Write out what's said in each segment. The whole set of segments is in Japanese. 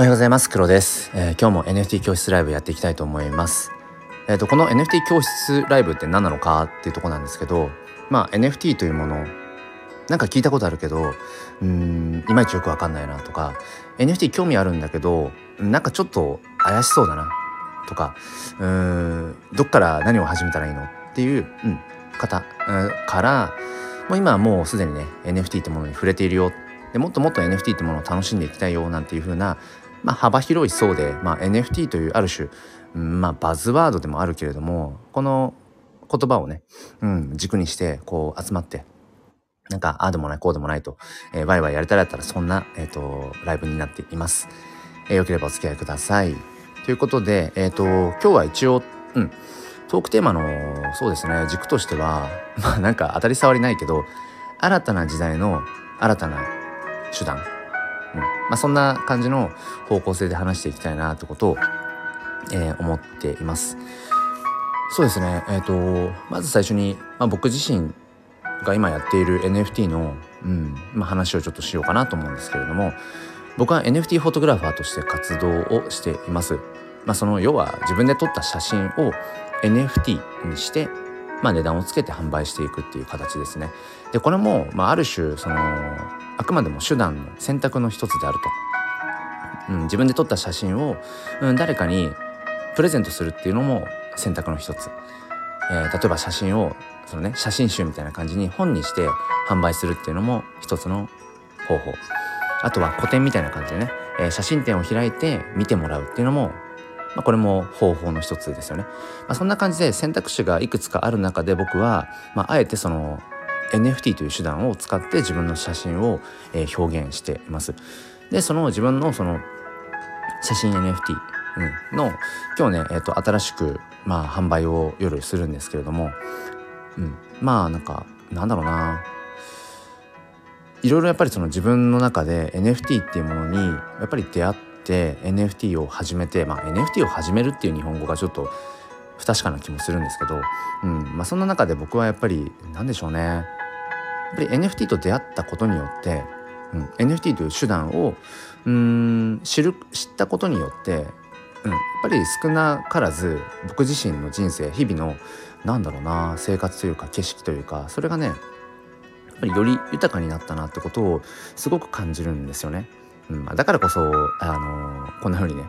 おはようございます。黒です、えー、今日も NFT 教室ライブやっていきたいと思います。えっ、ー、とこの NFT 教室ライブって何なのかっていうとこなんですけどまあ NFT というものなんか聞いたことあるけどうんいまいちよくわかんないなとか NFT 興味あるんだけどなんかちょっと怪しそうだなとかうんどっから何を始めたらいいのっていう、うん、方、うん、からもう今はもうすでにね NFT ってものに触れているよ。でもっともっと NFT ってものを楽しんでいきたいよなんていう風な、まあ、幅広い層で、まあ、NFT というある種、うん、まあ、バズワードでもあるけれどもこの言葉をね、うん、軸にしてこう集まってなんかああでもないこうでもないと、えー、ワイワイやれたらやったらそんな、えーと、ライブになっています。えー、よければお付き合いください。ということで、えっ、ー、と今日は一応、うん、トークテーマのそうですね軸としては まあなんか当たり障りないけど新たな時代の新たな手段、うんまあ、そんな感じの方向性で話していきたいなってことを、えー、思っています。そうですね、えーと、まず最初に、まあ、僕自身が今やっている NFT の、うんまあ、話をちょっとしようかなと思うんですけれども僕は NFT フォトグラファーとして活動をしています。まあ、その要は自分で撮った写真を NFT にしてまあ、値段をつけて販売していくっていう形ですね。でこれも、まあ、ある種そのあくまでも手段の選択の一つであると、うん、自分で撮った写真を、うん、誰かにプレゼントするっていうのも選択の一つ、えー、例えば写真をそのね写真集みたいな感じに本にして販売するっていうのも一つの方法。あとは個展みたいな感じでね、えー、写真展を開いて見てもらうっていうのもまあ、これも方法の一つですよね。まあ、そんな感じで選択肢がいくつかある中で僕は、まあ、あえてその NFT という手段を使って自分の写真を、えー、表現しています。でその自分のその写真 NFT、の今日ね、えーと、新しく、まあ、販売を夜するんですけれども、うん、まあなんかなんだろうないろいろやっぱりその自分の中で NFT っていうものにやっぱり出会って NFT を始めて、まあ、NFT を始めるっていう日本語がちょっと不確かな気もするんですけど、うんまあ、そんな中で僕はやっぱり何でしょうねやっぱり NFT と出会ったことによって、うん、NFT という手段をうん知る知ったことによって、うん、やっぱり少なからず僕自身の人生日々のなんだろうな生活というか景色というかそれがねやっぱりより豊かになったなってことをすごく感じるんですよね。うん、だからこそ、あのー、こんな風にね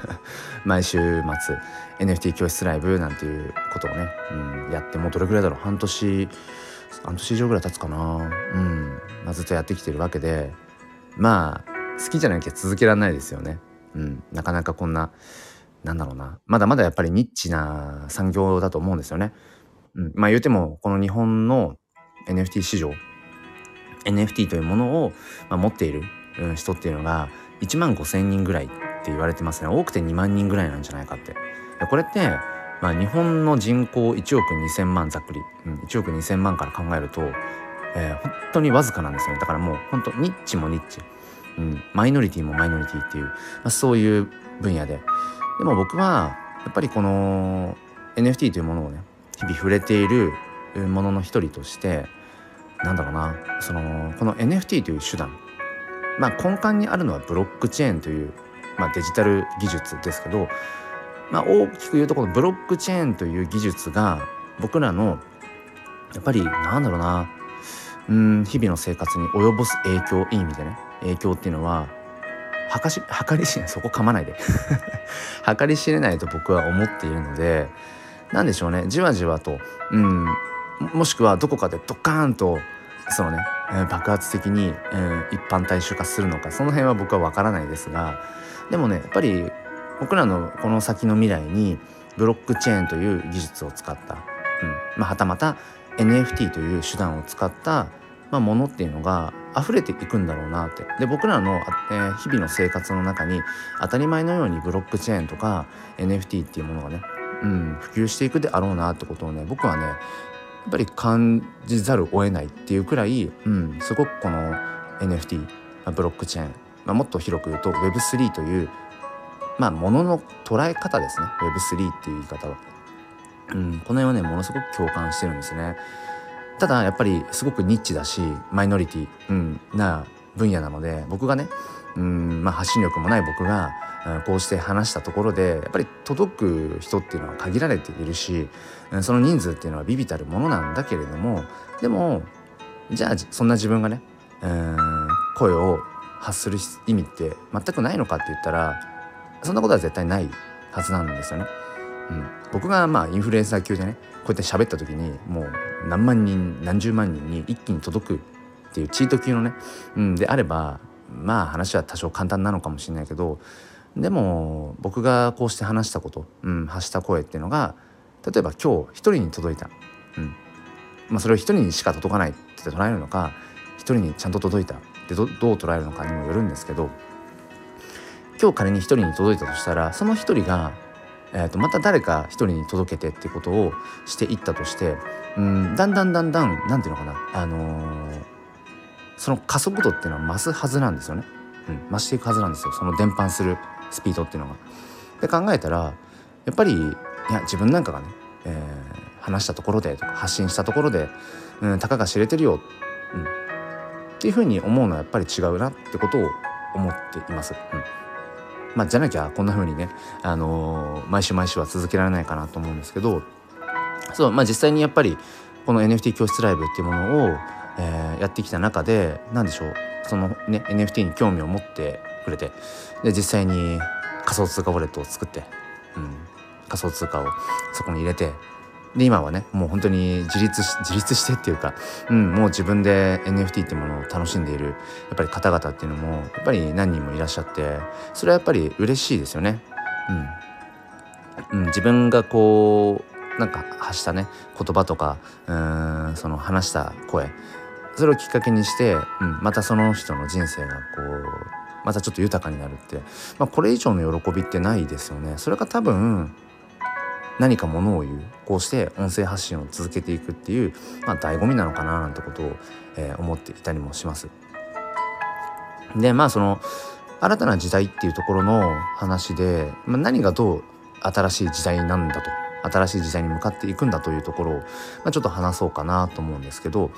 毎週末 NFT 教室ライブなんていうことをね、うん、やってもうどれぐらいだろう。半年半年以上ぐらい経つかな、うん。まあ、ずっとやってきてるわけで。まあ好きじゃなきゃ続けられないですよね。うん、なかなかこんななんだろうな。まだまだやっぱりニッチな産業だと思うんですよね。うん、まあ言うてもこの日本の NFT 市場 NFT というものを、まあ、持っている人っていうのが1万5,000人ぐらいって言われてますね。多くて2万人ぐらいなんじゃないかって。これって、まあ、日本の人口1億2,000万ざっくり、うん、1億2,000万から考えると、えー、本当にわずかなんですよね。だからもう本当ニッチもニッチ、うん、マイノリティもマイノリティっていう、まあ、そういう分野で。でも僕はやっぱりこの NFT というものをね日々触れているものの一人としてなんだろうなそのこの NFT という手段。まあ、根幹にあるのはブロックチェーンという、まあ、デジタル技術ですけど、まあ、大きく言うとこのブロックチェーンという技術が僕らのやっぱりなんだろうなうん日々の生活に及ぼす影響いい意味でね影響っていうのは計し計り知れないそこ噛まないで。計り知れないと僕は思っているので何でしょうねじわじわとうんもしくはどこかでドカーンとそのねえ爆発的に、えー、一般大衆化するのかその辺は僕は分からないですがでもねやっぱり僕らのこの先の未来にブロックチェーンという技術を使った、うんまあ、はたまた NFT という手段を使った、まあ、ものっていうのが溢れていくんだろうなって。で僕らの、えー、日々の生活の中に当たり前のようにブロックチェーンとか NFT っていうものがね、うん、普及していくであろうなってことをね僕はねやっぱり感じざるを得ないっていうくらい、うん、すごくこの NFT ブロックチェーン、まあ、もっと広く言うと Web3 というまあものの捉え方ですね。Web3 っていう言い方は、うん、この辺はねものすごく共感してるんですね。ただやっぱりすごくニッチだしマイノリティ、うん、な分野なので僕がねうん、まあ、発信力もない僕がこうして話したところでやっぱり届く人っていうのは限られているしその人数っていうのは微々たるものなんだけれどもでもじゃあそんな自分がね声を発する意味って全くないのかって言ったらそんなことは絶対ないはずなんですよね。うん、僕がまあインフルエンサー級でねこうやって喋った時にもう何万人何十万人に一気に届くっていうチート級のね、うん、であればまあ話は多少簡単なのかもしれないけどでも僕がこうして話したこと、うん、発した声っていうのが例えば今日一人に届いた、うん。まあ、それを一人にしか届かないって捉えるのか一人にちゃんと届いたってどどう捉えるのかにもよるんですけど今日仮に一人に届いたとしたらその一人が、えー、とまた誰か一人に届けてってことをしていったとしてうんだんだんだんだん何て言うのかな、あのー、その加速度っていうのは増すはずなんですよね。うん、増していくはずなんですよその伝播するスピードっていうのが。で考えたらやっぱりいや自分なんかがね、えー、話したところでとか発信したところで、うん、たかが知れてるよ、うん、っていうふうに思うのはやっぱり違うなってことを思っています。うんまあ、じゃなきゃこんな風にね、あのー、毎週毎週は続けられないかなと思うんですけどそう、まあ、実際にやっぱりこの NFT 教室ライブっていうものを、えー、やってきた中で何でしょうそのね NFT に興味を持ってくれてで実際に仮想通貨ウォレットを作って、うん、仮想通貨をそこに入れてで今はねもう本当に自立し自立してっていうか、うん、もう自分で NFT ってものを楽しんでいるやっぱり方々っていうのもやっぱり何人もいらっしゃってそれはやっぱり嬉しいですよね。うん、うん、自分がこうなんか発したね言葉とかうんその話した声それをきっかけにして、うん、またその人の人生がこうまたちょっと豊かになるって、まあ、これ以上の喜びってないですよね。それが多分何かものを言うこうして音声発信を続けていくっていう、まあ、醍醐味なのかななんてことを、えー、思っていたりもします。でまあその新たな時代っていうところの話で、まあ、何がどう新しい時代なんだと新しい時代に向かっていくんだというところを、まあ、ちょっと話そうかなと思うんですけど、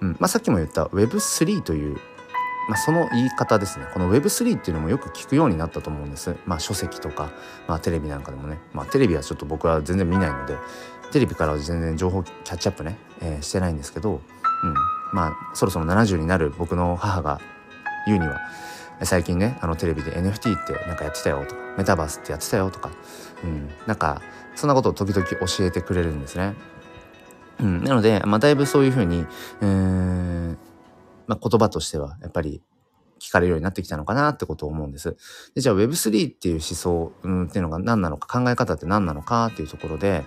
うんまあ、さっきも言った Web3 というまあ、その言い方ですね。この Web3 っていうのもよく聞くようになったと思うんです、まあ、書籍とか、まあ、テレビなんかでもね、まあ、テレビはちょっと僕は全然見ないのでテレビからは全然情報キャッチアップね、えー、してないんですけど、うん、まあそろそろ70になる僕の母が言うには最近ねあのテレビで NFT ってなんかやってたよとかメタバースってやってたよとか、うん、なんかそんなことを時々教えてくれるんですね。うん、なので、まあ、だいぶそういうふうに、えー、まあ、言葉としてはやっぱり聞かれるようになってきたのかなってことを思うんです。でじゃあ Web3 っていう思想、うん、っていうのが何なのか考え方って何なのかっていうところで、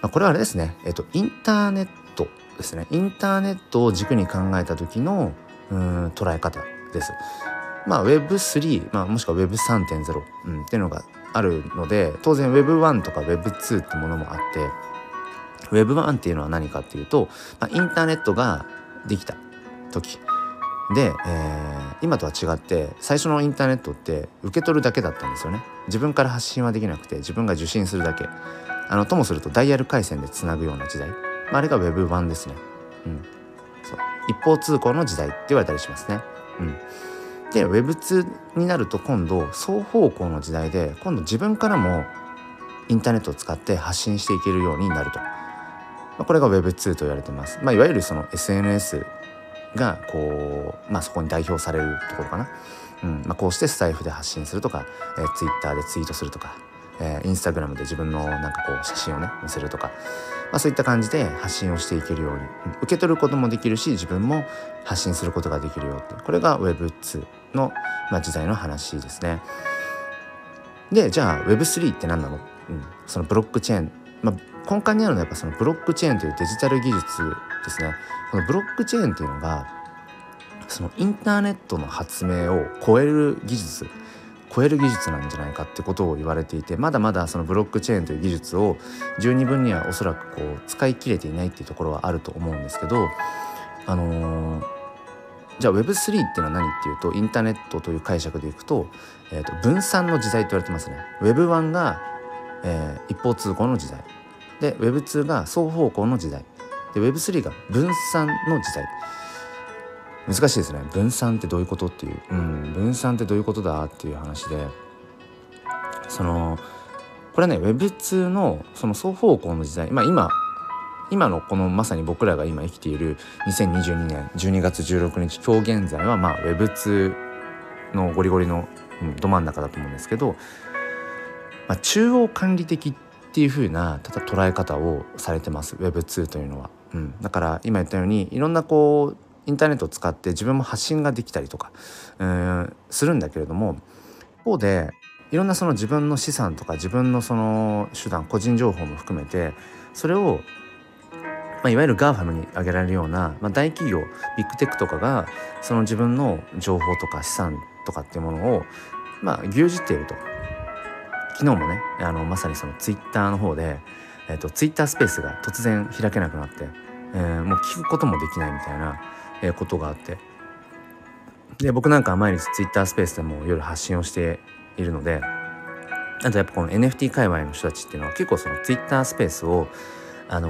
まあ、これはあれですね、えっと、インターネットですねインターネットを軸に考えた時のうん捉え方です。まあ Web3、まあ、もしくは Web3.0、うん、っていうのがあるので当然 Web1 とか Web2 ってものもあって Web1 っていうのは何かっていうと、まあ、インターネットができた時。で、えー、今とは違って最初のインターネットって受け取るだけだったんですよね。自分から発信はできなくて自分が受信するだけ。あのともするとダイヤル回線でつなぐような時代、まあ、あれが Web1 ですね、うん、そう。一方通行の時代って言われたりしますね、うん、で Web2 になると今度双方向の時代で今度自分からもインターネットを使って発信していけるようになると。まあ、これが Web2 と言われてます。まあ、いわゆるその SNS がこう、まあ、そこに代表されるところかな。うんまあ、こうしてスタイフで発信するとか、えー、Twitter でツイートするとか、えー、Instagram で自分のなんかこう写真をね載せるとか、まあ、そういった感じで発信をしていけるように、うん、受け取ることもできるし自分も発信することができるよってこれが Web2 の、まあ、時代の話ですね。でじゃあ Web3 って何なの、うん、そのブロックチェーン、まあ、根幹にあるのはやっぱそのブロックチェーンというデジタル技術ですねこのブロックチェーンというのがそのインターネットの発明を超える技術超える技術なんじゃないかってことを言われていてまだまだそのブロックチェーンという技術を十二分にはおそらくこう使い切れていないっていうところはあると思うんですけどあのー、じゃあ Web3 っていうのは何っていうとインターネットという解釈でいくと,、えー、と分散の時代と言われてますね。Web1 が、えー、一方通行の時代。で Web2 が双方向の時代。で Web3 が分散の時代。難しいですね。分散ってどういうことっていう、うん、分散ってどういうことだっていう話で。そのこれね Web2 のその双方向の時代。まあ今今のこのまさに僕らが今生きている2022年12月16日今日現在はまあ Web2 のゴリゴリの、うん、ど真ん中だと思うんですけど、まあ、中央管理的っていう風なただ捉え方をされてます。Web2 というのは。うん、だから今言ったようにいろんなこうインターネットを使って自分も発信ができたりとかうんするんだけれども一方でいろんなその自分の資産とか自分のその手段個人情報も含めてそれを、まあ、いわゆる GAFAM に挙げられるような、まあ、大企業ビッグテックとかがその自分の情報とか資産とかっていうものをまあ牛耳っていると。昨日もねあのまさにそのツイッターの方で、えーと、ツイッタースペースが突然開けなくなって、えー、もう聞くこともできないみたいな、えー、ことがあってで僕なんかは毎日ツイッタースペースでも夜発信をしているのであとやっぱこの NFT 界隈の人たちっていうのは結構その Twitter スペースをあの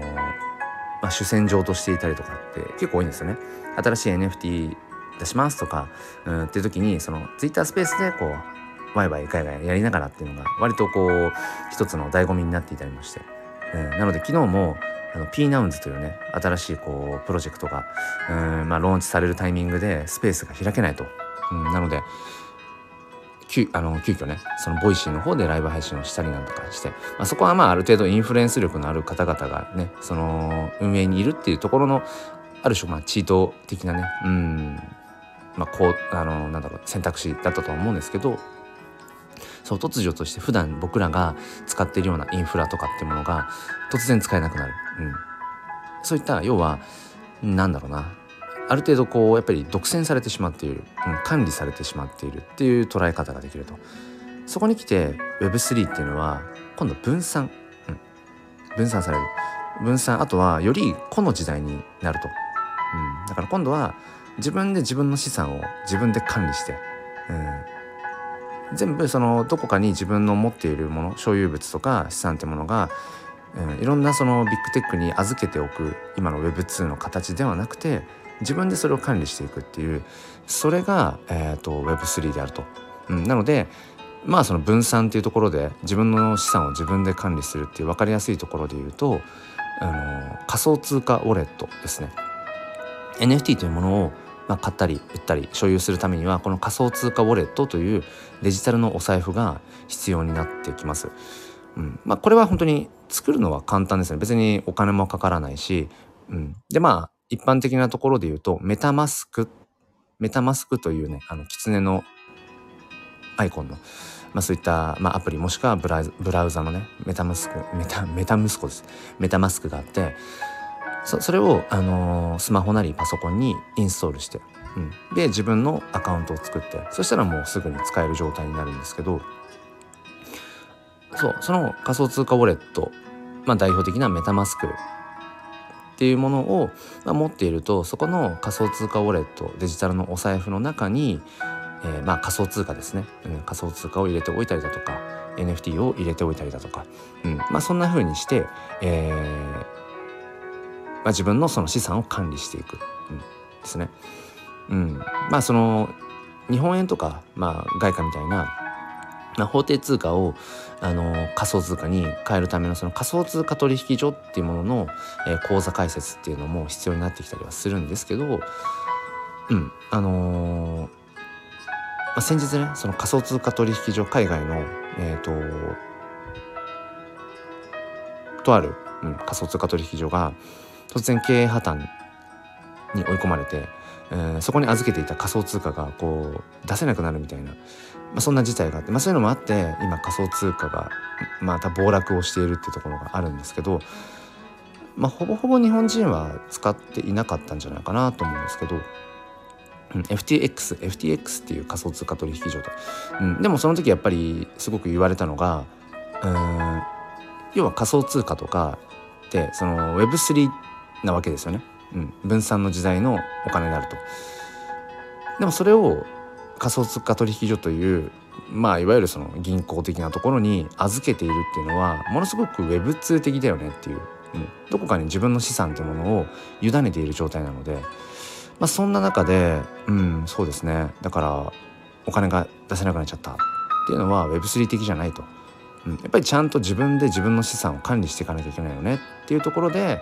ー、まあ、主戦場としていたりとかって結構多いんですよね。新しい NFT 出しますとか、うん、っていう時にその Twitter スペースでこうワイワイ海外やりながらっていうのが割とこう一つの醍醐味になっていたりもして、うん、なので昨日もあの P ナウンズというね新しいこうプロジェクトがうん、まあ、ローンチされるタイミングでスペースが開けないと、うん、なので急あの急遽ねそのボイシーの方でライブ配信をしたりなんとかして、まあ、そこはまあある程度インフルエンス力のある方々がねその運営にいるっていうところのある種まあチート的なねうんまあこうあのなんだろう選択肢だったと思うんですけどそう突如として普段僕らが使っているようなインフラとかってものが突然使えなくなる、うん、そういった要はなんだろうな。ある程度こうやっぱり独占されてしまっている、うん、管理されてしまっているっていう捉え方ができると。そこに来て Web3 っていうのは今度分散、うん、分散される。分散。あとはより個の時代になると、うん、だから今度は自分で自分の資産を自分で管理して、うん、全部そのどこかに自分の持っているもの所有物とか資産ってものが、うん、いろんなそのビッグテックに預けておく今の Web2 の形ではなくて自分でそれを管理していくっていうそれが、えーと、Web3 であると。うん、なのでまあその分散っていうところで自分の資産を自分で管理するっていう分かりやすいところで言うとあの仮想通貨ウォレットですね。NFT というものをまあ、買ったり売ったり所有するためにはこの仮想通貨ウォレットというデジタルのお財布が必要になってきます。うんまあ、これは本当に作るのは簡単ですね別にお金もかからないし、うん、でまあ一般的なところで言うと、メタマスク、メタマスクというね、あの、狐のアイコンの、まあそういった、まあアプリもしくはブラブラウザのね、メタマスク、メタ、メタムスコです。メタマスクがあって、そそれを、あのー、スマホなりパソコンにインストールして、うん、で自分のアカウントを作ってそしたらもうすぐに使える状態になるんですけどそうその仮想通貨ウォレット、まあ、代表的なメタマスクっていうものを、まあ、持っているとそこの仮想通貨ウォレットデジタルのお財布の中に、えー、まあ仮想通貨ですね、うん、仮想通貨を入れておいたりだとか NFT を入れておいたりだとか、うん。まあ、そんな風にして、えーまあ、自分のその資産を管理していく、うん、ですね。うん、まあその日本円とか、まあ、外貨みたいなまあ、法定通貨をあの仮想通貨に変えるためのその仮想通貨取引所っていうものの、えー、口座開設っていうのも必要になってきたりはするんですけど、うん。あのー、まあ、先日ねその仮想通貨取引所海外のえっ、ー、ととある、うん、仮想通貨取引所が突然経営破綻に追い込まれて、えー、そこに預けていた仮想通貨がこう出せなくなるみたいな、まあ、そんな事態があって、まあ、そういうのもあって今仮想通貨がまた暴落をしているっていうところがあるんですけど、まあ、ほぼほぼ日本人は使っていなかったんじゃないかなと思うんですけど。うん、FTX、FTX っていう仮想通貨取引所と、うん、でもその時やっぱりすごく言われたのがうん要は仮想通貨とかってその Web3 っなわけですよね。うん、分散の時代のお金であると。でもそれを仮想通貨取引所というまあいわゆるその銀行的なところに預けているっていうのはものすごく Web2 的だよねっていう、うん、どこかに自分の資産っていうものを委ねている状態なので、まあ、そんな中でうんそうですね。だからお金が出せなくなっちゃったっていうのは Web3 的じゃないと、うん、やっぱりちゃんと自分で自分の資産を管理していかなきゃいけないよねっていうところで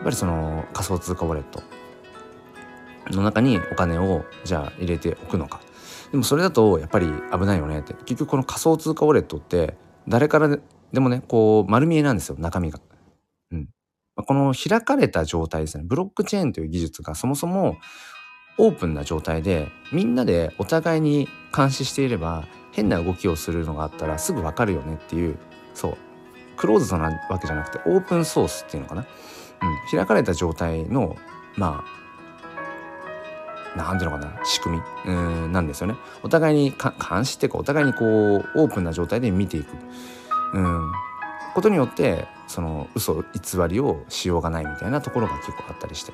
っぱりその仮想通貨ウォレットの中にお金をじゃあ入れておくのか。でもそれだとやっぱり危ないよね。って結局この仮想通貨ウォレットって誰からでもねこう丸見えなんですよ。中身が。うん、この開かれた状態ですね。ブロックチェーンという技術がそもそもオープンな状態でみんなでお互いに監視していれば変な動きをするのがあったらすぐ分かるよねっていうそう。クローズドなわけじゃなくてオープンソースっていうのかな、うん、開かれた状態のまあ何ていうのかな仕組みうんなんですよね。お互いに監視っていうかお互いにこうオープンな状態で見ていく。うん。ことによってその嘘偽りをしようがないみたいなところが結構あったりして。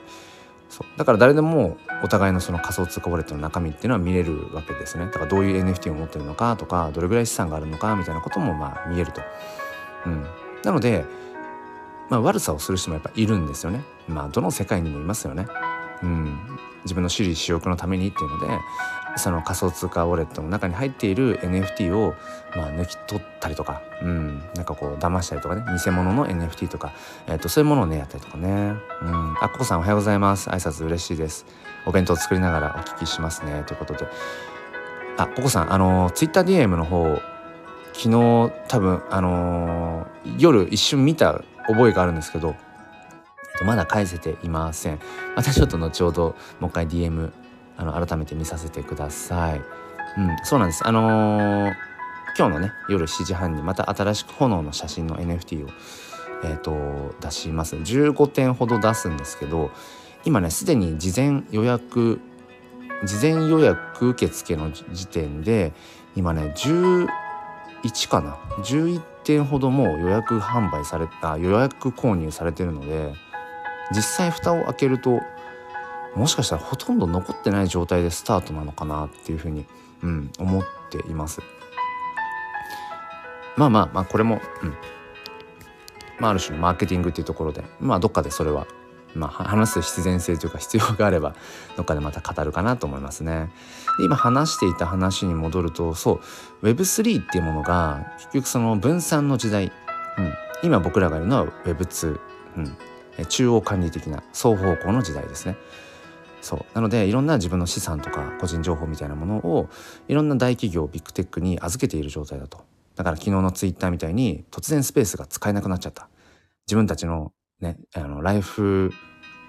そう。だから誰でもお互いのその仮想通貨ウォレットの中身っていうのは見れるわけですね。だからどういう NFT を持ってるのかとかどれぐらい資産があるのかみたいなこともまあ見えると。うん、なので、まあ、悪さをする人もやっぱいるんですよね。まあどの世界にもいますよね。うん、自分の私利私欲のためにっていうのでその仮想通貨ウォレットの中に入っている NFT を、まあ、抜き取ったりとか、うん、なんかこう騙したりとかね。偽物の NFT とか、えー、とそういうものをねやったりとかね、うん、あここさんおはようございます。挨拶嬉しいです。お弁当作りながらお聞きしますね。ということで。あここさんあの TwitterDM の方昨日多分あのー、夜一瞬見た覚えがあるんですけどまだ返せていません。またちょっと後ほどもう一回 DM あの改めて見させてください。うんそうなんです。あのー、今日のね夜7時半にまた新しく炎の写真の NFT をえーと、出します。15点ほど出すんですけど今ねすでに事前予約事前予約受付の時点で今ね11かな？11点ほども予約販売された予約購入されてるので実際蓋を開けるともしかしたらほとんど残ってない状態でスタートなのかなっていうふうに、うん、思っています。まあまあまあこれも、うんまあ、ある種のマーケティングっていうところでまあどっかでそれは、まあ、話す必然性というか必要があれば どっかでまた語るかなと思いますね。で今話していた話に戻るとそう Web3 っていうものが結局その分散の時代、うん、今僕らがいるのは Web2、うん、中央管理的な双方向の時代ですね。そうなのでいろんな自分の資産とか個人情報みたいなものをいろんな大企業ビッグテックに預けている状態だとだから昨日のツイッターみたいに突然スペースが使えなくなっちゃった自分たちのねあのライフ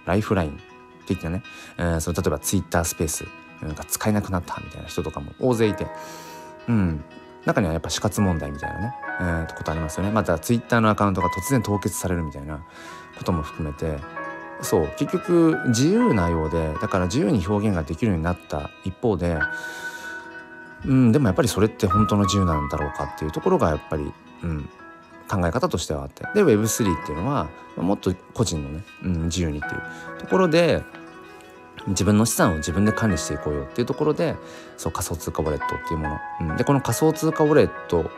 ライフラインって言ってね、えー、その例えばツイッタースペースが使えなくなったみたいな人とかも大勢いてうん。中にはやっぱ死活問題みたいなね、えー、ことありますよね。またツイッターのアカウントが突然凍結されるみたいなことも含めてそう結局自由なようでだから自由に表現ができるようになった一方でうんでもやっぱりそれって本当の自由なんだろうかっていうところがやっぱり、うん、考え方としてはあって。で Web3 っていうのはもっと個人のね、うん、自由にっていうところで自分の資産を自分で管理していこうよっていうところでそう仮想通貨ウォレットっていうもの、うん、でこの仮想通貨ウォレット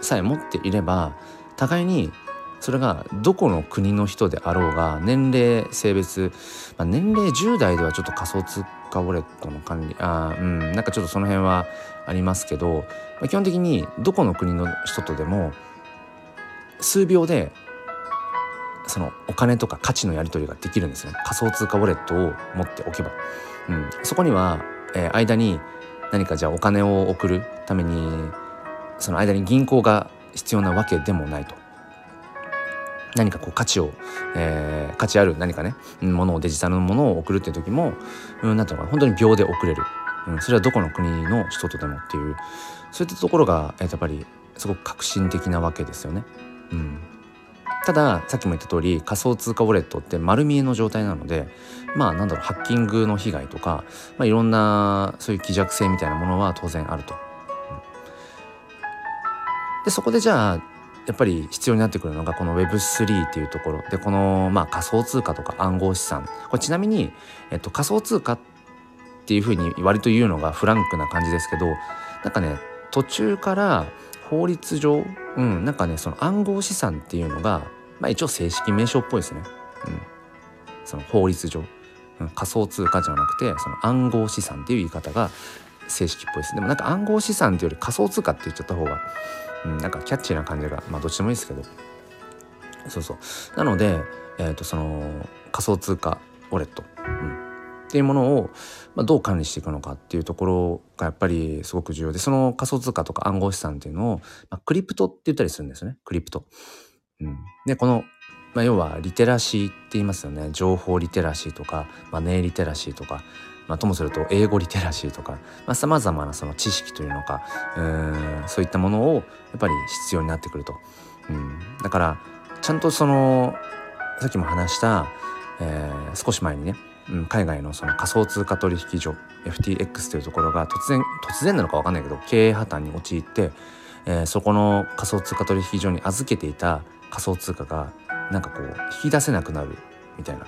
さえ持っていれば互いにそれがどこの国の人であろうが年齢性別、まあ、年齢10代ではちょっと仮想通貨ウォレットの管理あうんなんかちょっとその辺はありますけど、まあ、基本的にどこの国の人とでも数秒でそのお金とか価値のやり取りができるんですね。仮想通貨ウォレットを持っておけば、うん、そこには、えー、間に何かじゃあお金を送るためにその間に銀行が必要なわけでもないと。何かこう価値を、えー、価値ある何かねものをデジタルのものを送るっていう時も、うん、なんていうのか本当に秒で送れる、うん、それはどこの国の人とでもっていう。そういったところが、えー、やっぱりすごく革新的なわけですよね。うん、たださっきも言った通り仮想通貨ウォレットって丸見えの状態なのでまあなんだろうハッキングの被害とか、まあ、いろんなそういう希弱性みたいなものは当然あると。うん、でそこでじゃあやっぱり必要になってくるのがこの Web3 っていうところ。でこのまあ仮想通貨とか暗号資産。これちなみに、えっと、仮想通貨っていうふうに割と言うのがフランクな感じですけどなんかね途中から法律上、うん、なんかねその暗号資産っていうのが、まあ、一応正式名称っぽいですね、うん、その法律上。うん、仮想通貨じゃなくてその暗号資産っていう言い方が正式っぽいです。でもなんか暗号資産っていうより仮想通貨って言っちゃった方が、うん、なんかキャッチーな感じがまあどっちでもいいですけど。そうそう。なので、えー、とその仮想通貨ウォレット、うん、っていうものを、まあ、どう管理していくのかっていうところがやっぱりすごく重要でその仮想通貨とか暗号資産っていうのを、まあ、クリプトって言ったりするんですよねクリプト。うん、でこの、まあ、要はリテラシーって言いますよね情報リテラシーとかマネーリテラシーとか、まあ、ともすると英語リテラシーとかさまざ、まなその知識というのかうんそういったものをやっぱり必要になってくると。うん、だからちゃんとそのさっきも話した、えー、少し前にね海外のその仮想通貨取引所 FTX というところが突然突然なのか分かんないけど経営破綻に陥って、えー、そこの仮想通貨取引所に預けていた仮想通貨がなんかこう引き出せなくなるみたいな、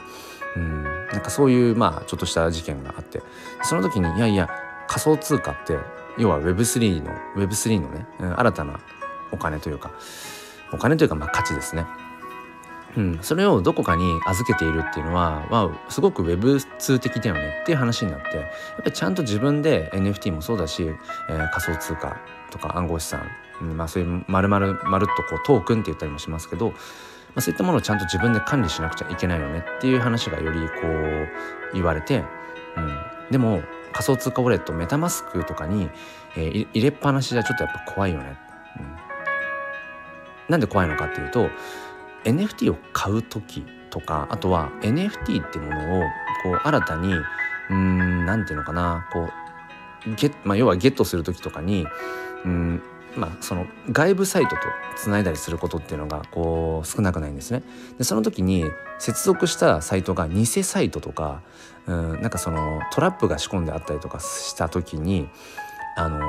うん、なんかそういうまあちょっとした事件があって。その時にいやいや仮想通貨って要は Web3 の Web3 のね、うん、新たなお金というかお金というかまあ価値ですね。うん、それをどこかに預けているっていうのは、まあ、すごく Web2 的だよねっていう話になってやっぱりちゃんと自分で NFT もそうだし、えー、仮想通貨とか暗号資産、うん、まあ、そういう丸々まるっとこうトークンって言ったりもしますけど、まあ、そういったものをちゃんと自分で管理しなくちゃいけないよねっていう話がよりこう言われて、うん、でも仮想通貨ウォレットメタマスクとかに、えー、入れっぱなしじゃちょっとやっぱ怖いよね。うん、なんで怖いのかっていうと NFT を買う時とかあとは NFT ってものをこう新たにうん何て言うのかなこうゲまあ、要はゲットする時とかにうんまあ、その外部サイトとつないだりすることっていうのがこう少なくないんですね。でその時に接続したサイトが偽サイトとかうんなんかそのトラップが仕込んであったりとかした時にあの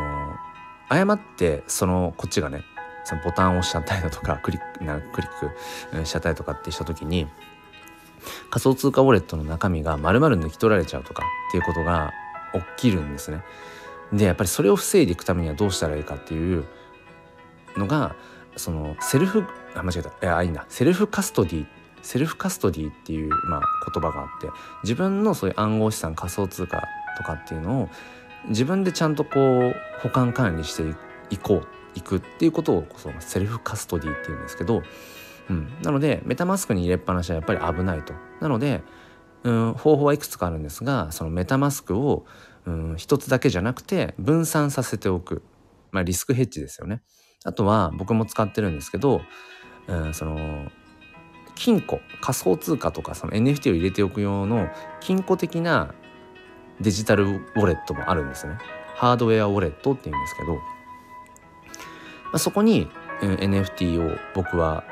誤ってそのこっちがねそのボタンを押しちゃったりだとかクリックなクリックしちゃったりとかってした時に仮想通貨ウォレットの中身が丸々抜き取られちゃうとかっていうことが起きるんですね。でやっぱりそれを防いでいくためにはどうしたらいいかっていうのがそのセルフあ間違えたいやいいんだセルフカストディセルフカストディっていう、まあ、言葉があって自分のそういう暗号資産仮想通貨とかっていうのを自分でちゃんとこう保管管理していこういくっていうことをそのセルフカストディっていうんですけど、うん、なのでメタマスクに入れっぱなしはやっぱり危ないと。なので、うん、方法はいくつかあるんですがそのメタマスクを、うん、一つだけじゃなくて分散させておく、まあ、リスクヘッジですよね。あとは僕も使ってるんですけど、うん、その金庫仮想通貨とかその NFT を入れておく用の金庫的なデジタルウォレットもあるんですね。ハードウェアウォレットっていうんですけどあ、そこに、うん、NFT を僕は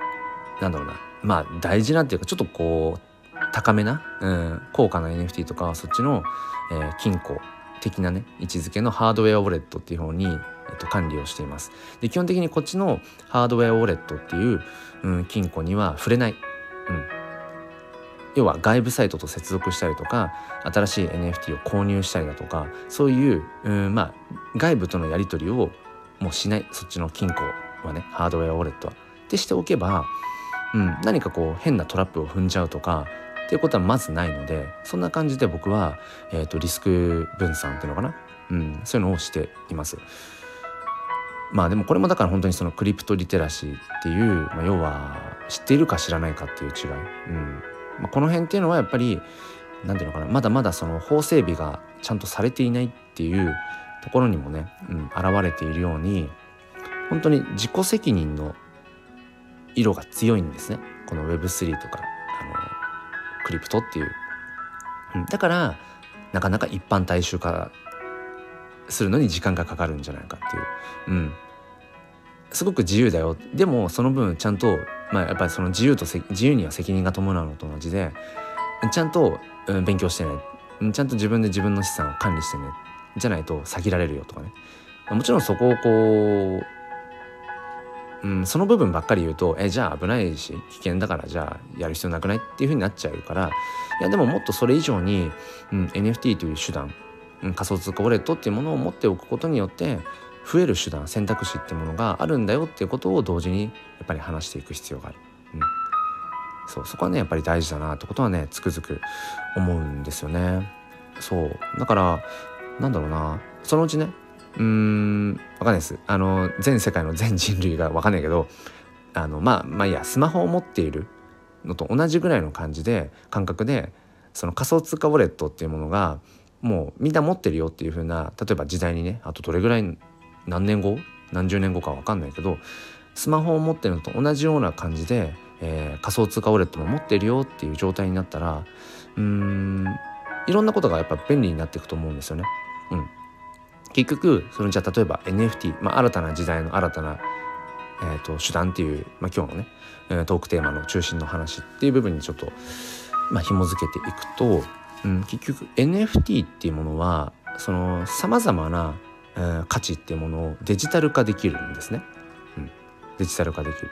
なんだろうな。まあ大事なっていうかちょっとこう高めな、うん、高価な NFT とかそっちの、えー、金庫的なね位置づけのハードウェアウォレットっていう方に、えっと、管理をしています。で基本的にこっちのハードウェアウォレットっていう、うん、金庫には触れない、うん、要は外部サイトと接続したりとか新しい NFT を購入したりだとかそういう、うん、まあ外部とのやり取りをもうしないそっちの金庫はねハードウェアウォレットは。ってしておけば、うん、何かこう変なトラップを踏んじゃうとかっていうことはまずないのでそんな感じで僕は、えーと、リスク分散っていうのかな、うん、そういうのをしています。まあでもこれもだから本当にそのクリプトリテラシーっていう、まあ、要は知っているか知らないかっていう違い、うんまあ、この辺っていうのはやっぱり何ていうのかな？まだまだその法整備がちゃんとされていないっていうところにもね、うん、現れているように本当に自己責任の色が強いんですね。この Web3 とかあのクリプトっていう、うん、だからなかなか一般大衆化するのに時間がかかるんじゃないかっていう、うん、すごく自由だよ。でもその分ちゃんと、まあ、やっぱりその自由と自由には責任が伴うのと同じでちゃんと、うん、勉強してね。ちゃんと自分で自分の資産を管理してね。じゃないと下げられるよとかね。もちろんそこをこう、うん、その部分ばっかり言うとえじゃあ危ないし危険だからじゃあやる必要なくないっていうふうになっちゃうからいやでももっとそれ以上に、うん、NFT という手段、うん、仮想通貨ウォレットっていうものを持っておくことによって増える手段選択肢っていうものがあるんだよっていうことを同時にやっぱり話していく必要がある。うん。そうそこはねやっぱり大事だなってことはねつくづく思うんですよね。そう。だからなんだろうな。そのうちね。うーんわかんないです。あの全世界の全人類がわかんないけどあのまあまあいいやスマホを持っているのと同じぐらいの感じで感覚でその仮想通貨ウォレットっていうものがもうみんな持ってるよっていう風な例えば時代にねあとどれぐらい何年後何十年後か分かんないけどスマホを持ってるのと同じような感じで、えー、仮想通貨ウォレットも持ってるよっていう状態になったらうーんいろんなことがやっぱ便利になっていくと思うんですよね。うん、結局そのじゃあ例えば NFT、まあ、新たな時代の新たな、えーと、手段っていう、まあ、今日のねトークテーマの中心の話っていう部分にちょっと、まあ、紐付けていくと、うん、結局 NFT っていうものはそのさまざまな、えー、価値っていうものをデジタル化できるんですね。うん、デジタル化できる。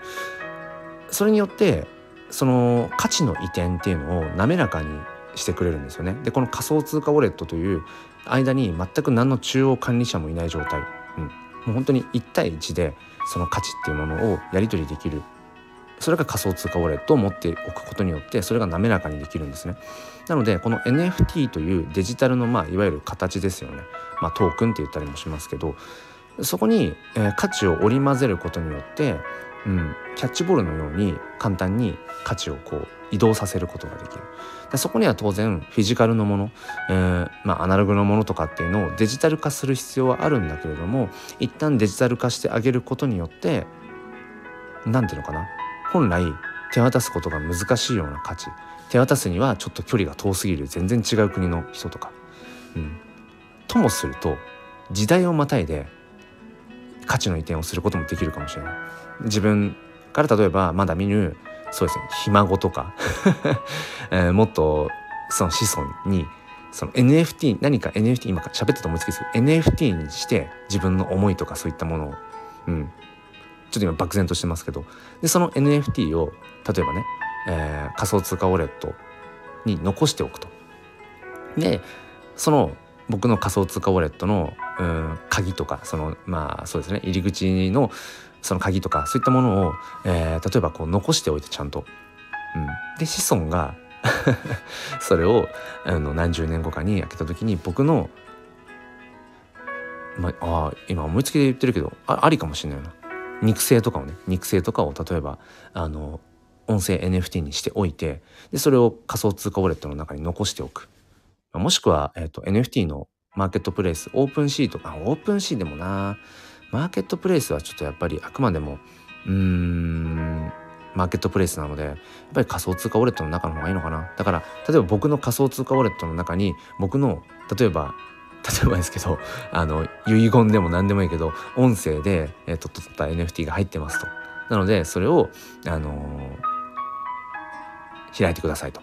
それによってその価値の移転っていうのを滑らかにしてくれるんですよね。でこの仮想通貨ウォレットという間に全く何の中央管理者もいない状態、うん、もう本当に1対1でその価値っていうものをやり取りできるそれが仮想通貨ウォレットを持っておくことによってそれが滑らかにできるんですね。なのでこの NFT というデジタルのまあいわゆる形ですよね。まあ、トークンって言ったりもしますけどそこに、え、価値を織り交ぜることによって、うん、キャッチボールのように簡単に価値をこう移動させることができる。でそこには当然フィジカルのもの、えー、まあ、アナログのものとかっていうのをデジタル化する必要はあるんだけれども一旦デジタル化してあげることによって何ていうのかな？本来手渡すことが難しいような価値。手渡すにはちょっと距離が遠すぎる。全然違う国の人とか、うん、ともすると時代をまたいで価値の移転をすることもできるかもしれない。自分から例えばまだ見ぬそうですね。ひ孫とか。えー、もっとその子孫にその NFT 何か NFT 今から喋ってて思いつきですけど NFT にして自分の思いとかそういったものを、うん、ちょっと今漠然としてますけど。でその NFT を例えばね、えー、仮想通貨ウォレットに残しておくと。でその僕の仮想通貨ウォレットの、うん、鍵とかそのまあそうですね入り口のその鍵とかそういったものを、えー、例えばこう残しておいてちゃんと。うん、で子孫が それをあの何十年後かに開けた時に僕の、まああ今思いつきで言ってるけどあありかもしれないな。肉声とかをね肉声とかを例えばあの音声 NFT にしておいてでそれを仮想通貨ウォレットの中に残しておく。もしくは、えーと、と NFT のマーケットプレイス OpenSea とか OpenSea でもな。マーケットプレイスはちょっとやっぱりあくまでもうーんマーケットプレイスなのでやっぱり仮想通貨ウォレットの中の方がいいのかな。だから例えば僕の仮想通貨ウォレットの中に僕の例えば 例えばですけどあの遺言でも何でもいいけど音声で、えー、と撮った NFT が入ってますと。なのでそれを、あのー、開いてくださいと。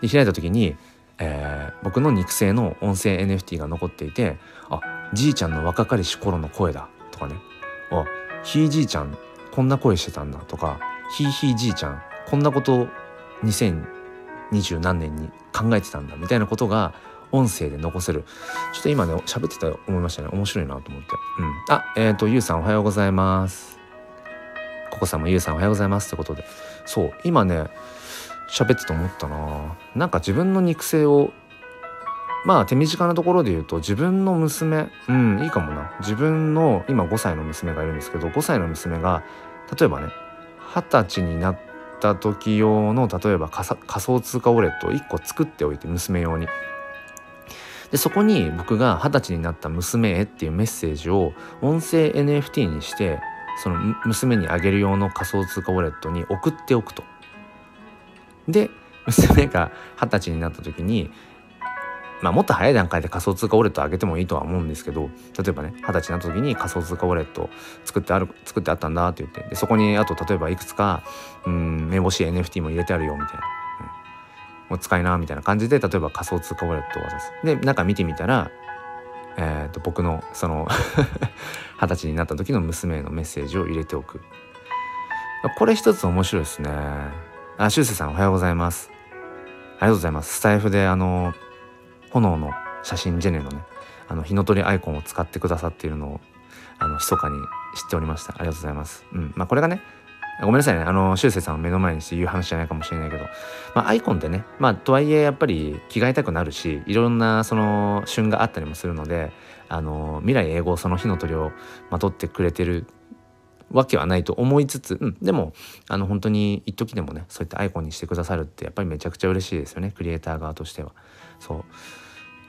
で開いた時に、えー、僕の肉声の音声 NFT が残っていてあじいちゃんの若かりし頃の声だ。とかね。あひいじいちゃんこんな声してたんだとかひいひいじいちゃんこんなことを2020何年に考えてたんだみたいなことが音声で残せる。ちょっと今ね喋ってた思いましたね。面白いなと思って。うん。あえっ、ー、とゆうさんおはようございます。ここさんもゆうさんおはようございます。ってことで。そう今ね喋ってて思ったな。なんか自分の肉声をまあ手短なところで言うと自分の娘うんいいかもな自分の今5歳の娘がいるんですけど5歳の娘が例えばね二十歳になった時用の例えば仮想通貨ウォレットを1個作っておいて娘用に。でそこに僕が二十歳になった娘へっていうメッセージを音声 NFT にしてその娘にあげる用の仮想通貨ウォレットに送っておくと。で娘が二十歳になった時にまあ、もっと早い段階で仮想通貨ウォレットを上げてもいいとは思うんですけど例えばね二十歳になった時に仮想通貨ウォレット作ってある作ってあったんだって言ってでそこにあと例えばいくつかうん目星 NFT も入れてあるよみたいな、うん、もう使いなみたいな感じで例えば仮想通貨ウォレットを渡す。で中見てみたらえーと、僕のその 二十歳になった時の娘へのメッセージを入れておく。これ一つ面白いですね。あしゅうせいさんおはようございます。ありがとうございます。スタイフであの炎の写真ジェネのねあの火の鳥アイコンを使ってくださっているのをあの密かに知っておりました。ありがとうございます、うん。まあ、これがねごめんなさいね。あの修正さんを目の前にして言う話じゃないかもしれないけど、まあ、アイコンってねまあとはいえやっぱり着替えたくなるしいろんなその旬があったりもするのであの未来英語その日の鳥をまとってくれてるわけはないと思いつつ、うん、でもあの本当に一時でもねそういったアイコンにしてくださるってやっぱりめちゃくちゃ嬉しいですよね。クリエイター側としては。そう、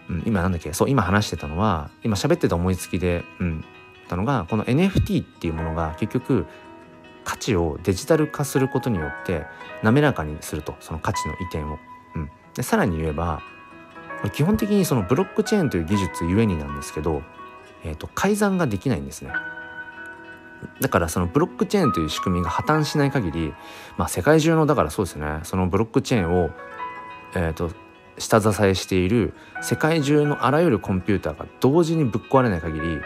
うん、今なんだっけそう今話してたのは今喋ってた思いつきで、うん、たのがこの NFT っていうものが結局価値をデジタル化することによって滑らかにするとその価値の移転を。うん、でさらに言えば基本的にそのブロックチェーンという技術ゆえになんですけど、えーと改ざんができないんですね。だからそのブロックチェーンという仕組みが破綻しない限り、まあ、世界中のだからそうですねそのブロックチェーンを、えーと、下支えしている世界中のあらゆるコンピューターが同時にぶっ壊れない限り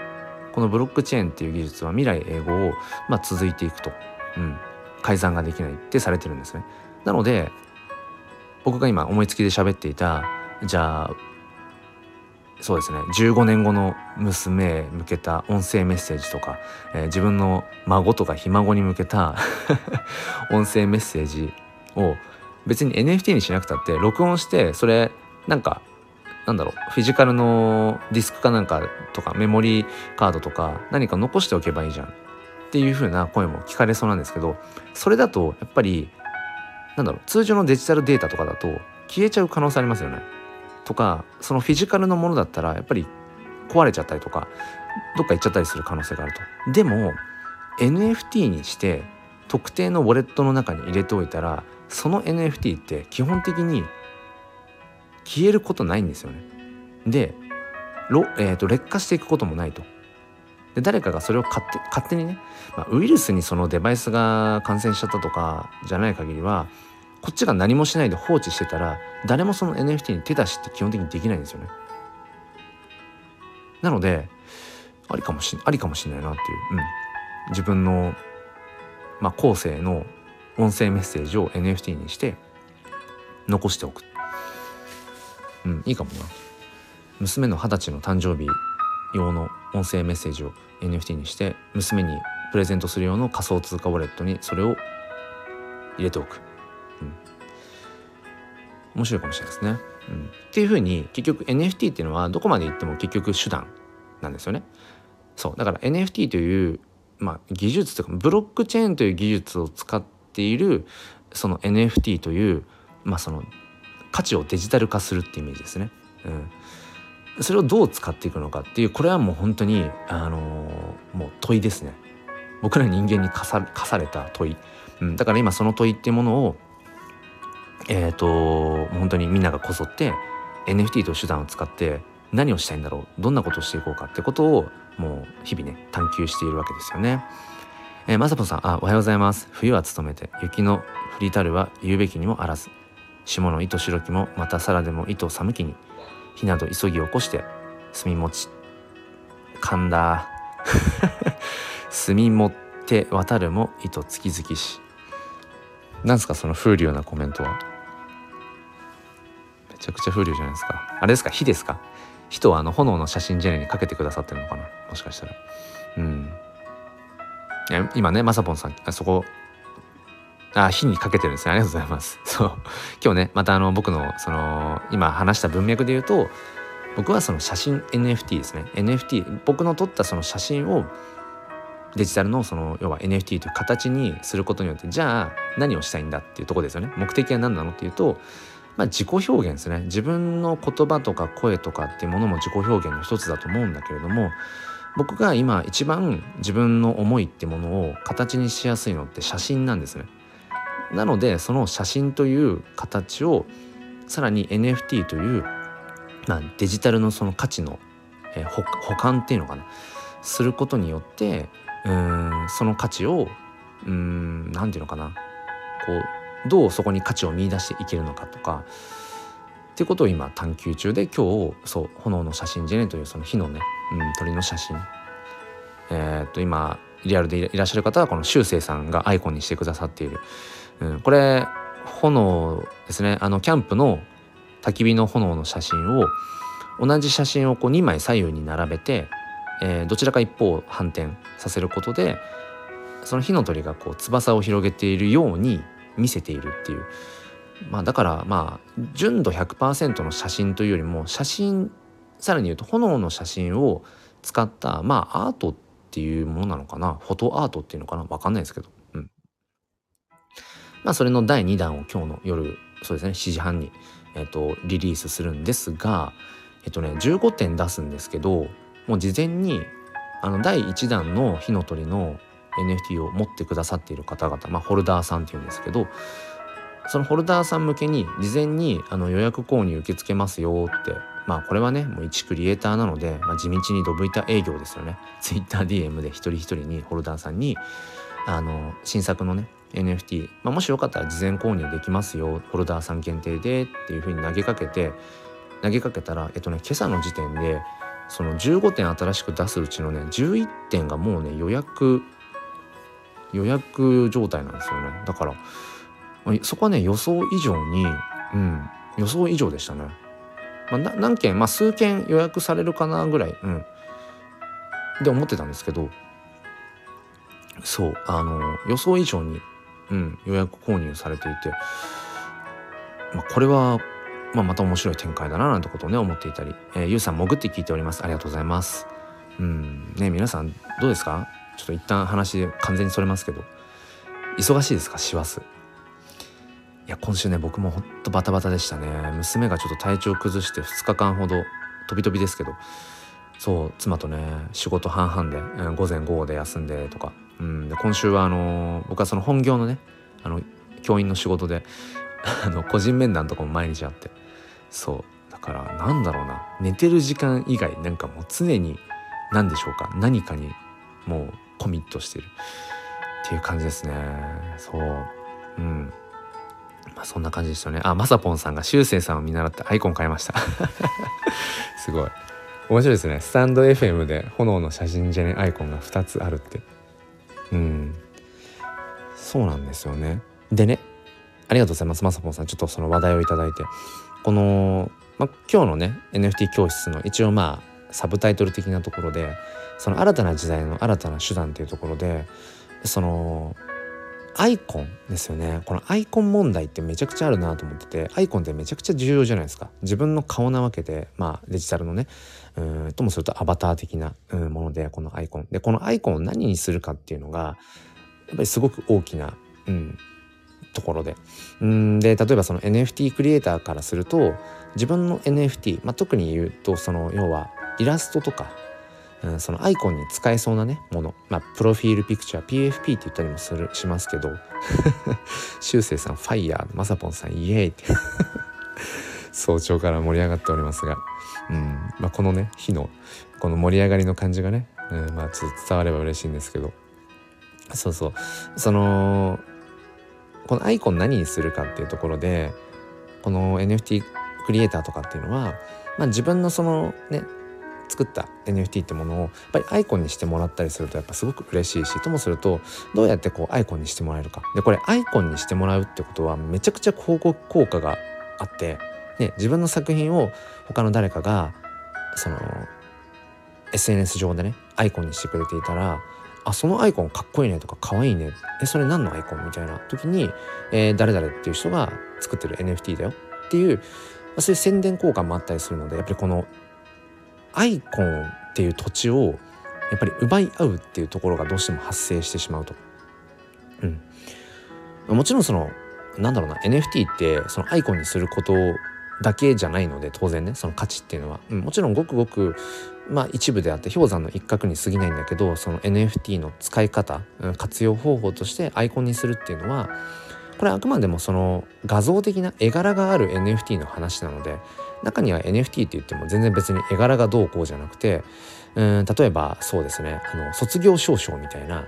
このブロックチェーンっていう技術は未来永劫を、まあ、続いていくと、うん、改ざんができないってされてるんですね。なので僕が今思いつきで喋っていたじゃあそうですね15年後の娘へ向けた音声メッセージとか、えー、自分の孫とかひ孫に向けた 音声メッセージを別に NFT にしなくたって録音してそれなんかなんだろうフィジカルのディスクかなんかとかメモリーカードとか何か残しておけばいいじゃんっていう風な声も聞かれそうなんですけどそれだとやっぱりなんだろう通常のデジタルデータとかだと消えちゃう可能性ありますよね。とかそのフィジカルのものだったらやっぱり壊れちゃったりとかどっか行っちゃったりする可能性があると。でも NFT にして特定のウォレットの中に入れておいたらその NFT って基本的に消えることないんですよね。で、えーと、劣化していくこともないと。で誰かがそれを勝手勝手にね、まあ、ウイルスにそのデバイスが感染しちゃったとかじゃない限りはこっちが何もしないで放置してたら誰もその NFT に手出しって基本的にできないんですよね。なのでありかもしありかもしれないなっていう、うん、自分の、まあ、後世の音声メッセージを NFT にして残しておく。うん、いいかもな。娘の二十歳の誕生日用の音声メッセージを NFT にして娘にプレゼントする用の仮想通貨ウォレットにそれを入れておく。うん面白いかもしれないですね。うん、っていうふうに結局 NFT っていうのはどこまでいっても結局手段なんですよね。そうだから NFT という、まあ、技術というかブロックチェーンという技術を使ってているその NFT という、まあ、その価値をデジタル化するってイメージですね。うん、それをどう使っていくのかっていうこれはもう本当に、あのー、もう問いですね。僕ら人間に課さ課された問い、うん、だから今その問いっていうものをえっ、ー、と本当にみんながこぞって NFT という手段を使って何をしたいんだろうどんなことをしていこうかってことをもう日々ね探求しているわけですよね。えー、まさぽさんあおはようございます。冬は務めて雪の降りたるは言うべきにもあらず。霜の糸白きもまたさらでも糸寒きに火など急ぎ起こして墨持ち噛んだ墨持って渡るも糸月々し。なんすかその風流なコメントは？めちゃくちゃ風流じゃないですか。あれですか火ですか？火とあの炎の写真ジェネにかけてくださってるのかな？もしかしたら。うん。今ねまさぽんさんそこあ火にかけてるんですね。ありがとうございます。そう。今日ねまたあの僕のその今話した文脈で言うと僕はその写真 NFT ですね。NFT 僕の撮ったその写真をデジタルのその要は NFT という形にすることによってじゃあ何をしたいんだっていうとこですよね。目的は何なのっていうと、まあ、自己表現ですね。自分の言葉とか声とかっていうものも自己表現の一つだと思うんだけれども僕が今一番自分の思いってものを形にしやすいのって写真なんですね。なのでその写真という形をさらに NFT という、まあ、デジタルのその価値の、えー、保管っていうのかな。することによってうんその価値をうん何て言うのかな。こうどうそこに価値を見出していけるのかとか。っていうことを今探求中で今日そう「炎の写真ジェネ」というその火のね、うん、鳥の写真。えー、っと今リアルでいらっしゃる方はこの修正さんがアイコンにしてくださっている、うん、これ炎ですね。あのキャンプの焚き火の炎の写真を同じ写真をこう2枚左右に並べてえー、どちらか一方を反転させることでその火の鳥がこう翼を広げているように見せているっていう。まあだからまあ純度100%の写真というよりも写真さらに言うと炎の写真を使ったまあアートっていうものなのかな？フォトアートっていうのかな？分かんないですけど。うん。まあそれの第2弾を今日の夜そうですね7時半に、えーと、リリースするんですがえっ、ー、とね15点出すんですけどもう事前にあの第1弾の火の鳥の NFT を持ってくださっている方々、まあ、ホルダーさんっていうんですけどそのホルダーさん向けに事前にあの予約購入受け付けますよってまあこれはねもう一クリエイターなので、まあ、地道にドブ板営業ですよね。TwitterDM で一人一人にホルダーさんにあの新作のね NFT、まあ、もしよかったら事前購入できますよホルダーさん限定でっていうふうに投げかけて投げかけたらえっとね今朝の時点でその15点新しく出すうちのね11点がもうね予約予約状態なんですよね。だからそこはね予想以上にうん予想以上でしたね、まあ、何件まあ数件予約されるかなぐらいうん。で思ってたんですけどそうあの予想以上に、うん、予約購入されていて、まあ、これは、まあ、また面白い展開だななんてことをね思っていたり、えー、ゆうさん潜って聞いております。ありがとうございます。うん。ね皆さんどうですか？ちょっと一旦話完全にそれますけど忙しいですか？師走。いや今週ね僕もほんとバタバタでしたね。娘がちょっと体調崩して2日間ほど飛び飛びですけど。そう妻とね仕事半々で、うん、午前午後で休んでとか、うん、で今週はあの、僕はその本業のねあの教員の仕事で あの個人面談とかも毎日あって。そう。だからなんだろうな。寝てる時間以外なんかもう常に何でしょうか。何かにもうコミットしてる。っていう感じですね。そう。うん。まあ、そんな感じですよね。あ、まさぽんさんがしゅうせいさんを見習ってアイコン変えました。すごい。面白いですね。スタンド FM で炎の写真じゃねアイコンが2つあるって。うん。そうなんですよね。でね、ありがとうございます。まさぽんさん。ちょっとその話題をいただいて。この、ま、今日のね、NFT 教室の一応まあ、サブタイトル的なところで、その新たな時代の新たな手段っていうところで、そのアイコンですよね。このアイコン問題ってめちゃくちゃあるなと思っててアイコンってめちゃくちゃ重要じゃないですか。自分の顔なわけでまあデジタルのねうんともするとアバター的なものでこのアイコン。でこのアイコンを何にするかっていうのがやっぱりすごく大きな、うん、ところで。うんで例えばその NFT クリエイターからすると自分の NFT、まあ、特に言うとその要はイラストとかそのアイコンに使えそうなねもの。まあプロフィールピクチャー PFP って言ったりもするしますけど。しゅうせいさんファイヤー。まさぽんさんイエーイ。っ て早朝から盛り上がっておりますが、うんまあ、このね日のこの盛り上がりの感じがね、うんまあ、ちょっと伝われば嬉しいんですけど。そうそう。そのこのアイコン何にするかっていうところでこの NFT クリエイターとかっていうのは、まあ、自分のそのね作った NFT ってものをやっぱりアイコンにしてもらったりするとやっぱすごく嬉しいしともするとどうやってこうアイコンにしてもらえるか。でこれアイコンにしてもらうってことはめちゃくちゃ広告効果があって、ね、自分の作品を他の誰かがその SNS 上でねアイコンにしてくれていたらあそのアイコンかっこいいねとかかわいいね。えそれ何のアイコンみたいな時に、えー、誰々っていう人が作ってる NFT だよっていうそういう宣伝効果もあったりするのでやっぱりこのアイコンっていう土地をやっぱり奪い合うっていうところがどうしても発生してしまうと。うん、もちろんそのなんだろうな NFT ってそのアイコンにすることだけじゃないので当然ねその価値っていうのは、うん、もちろんごくごくまあ一部であって氷山の一角に過ぎないんだけどその NFT の使い方、活用方法としてアイコンにするっていうのはこれあくまでもその画像的な絵柄がある NFT の話なので中には NFT って言っても全然別に絵柄がどうこうじゃなくてうん例えばそうですねあの卒業証書みたいな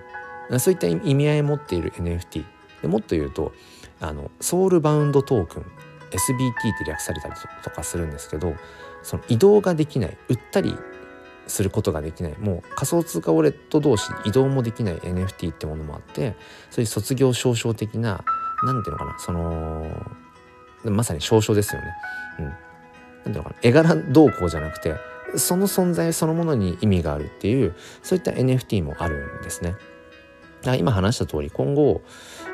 そういった意味合いを持っている NFT でもっと言うとあのソウルバウンドトークン SBT って略されたりとかするんですけどその移動ができない売ったりすることができないもう仮想通貨ウォレット同士移動もできない NFT ってものもあってそういう卒業証書的な何ていうのかなそのまさに証書ですよね。うんなんていうのかな絵柄どうこうじゃなくてその存在そのものに意味があるっていうそういった NFT もあるんですね。だ今話した通り今後、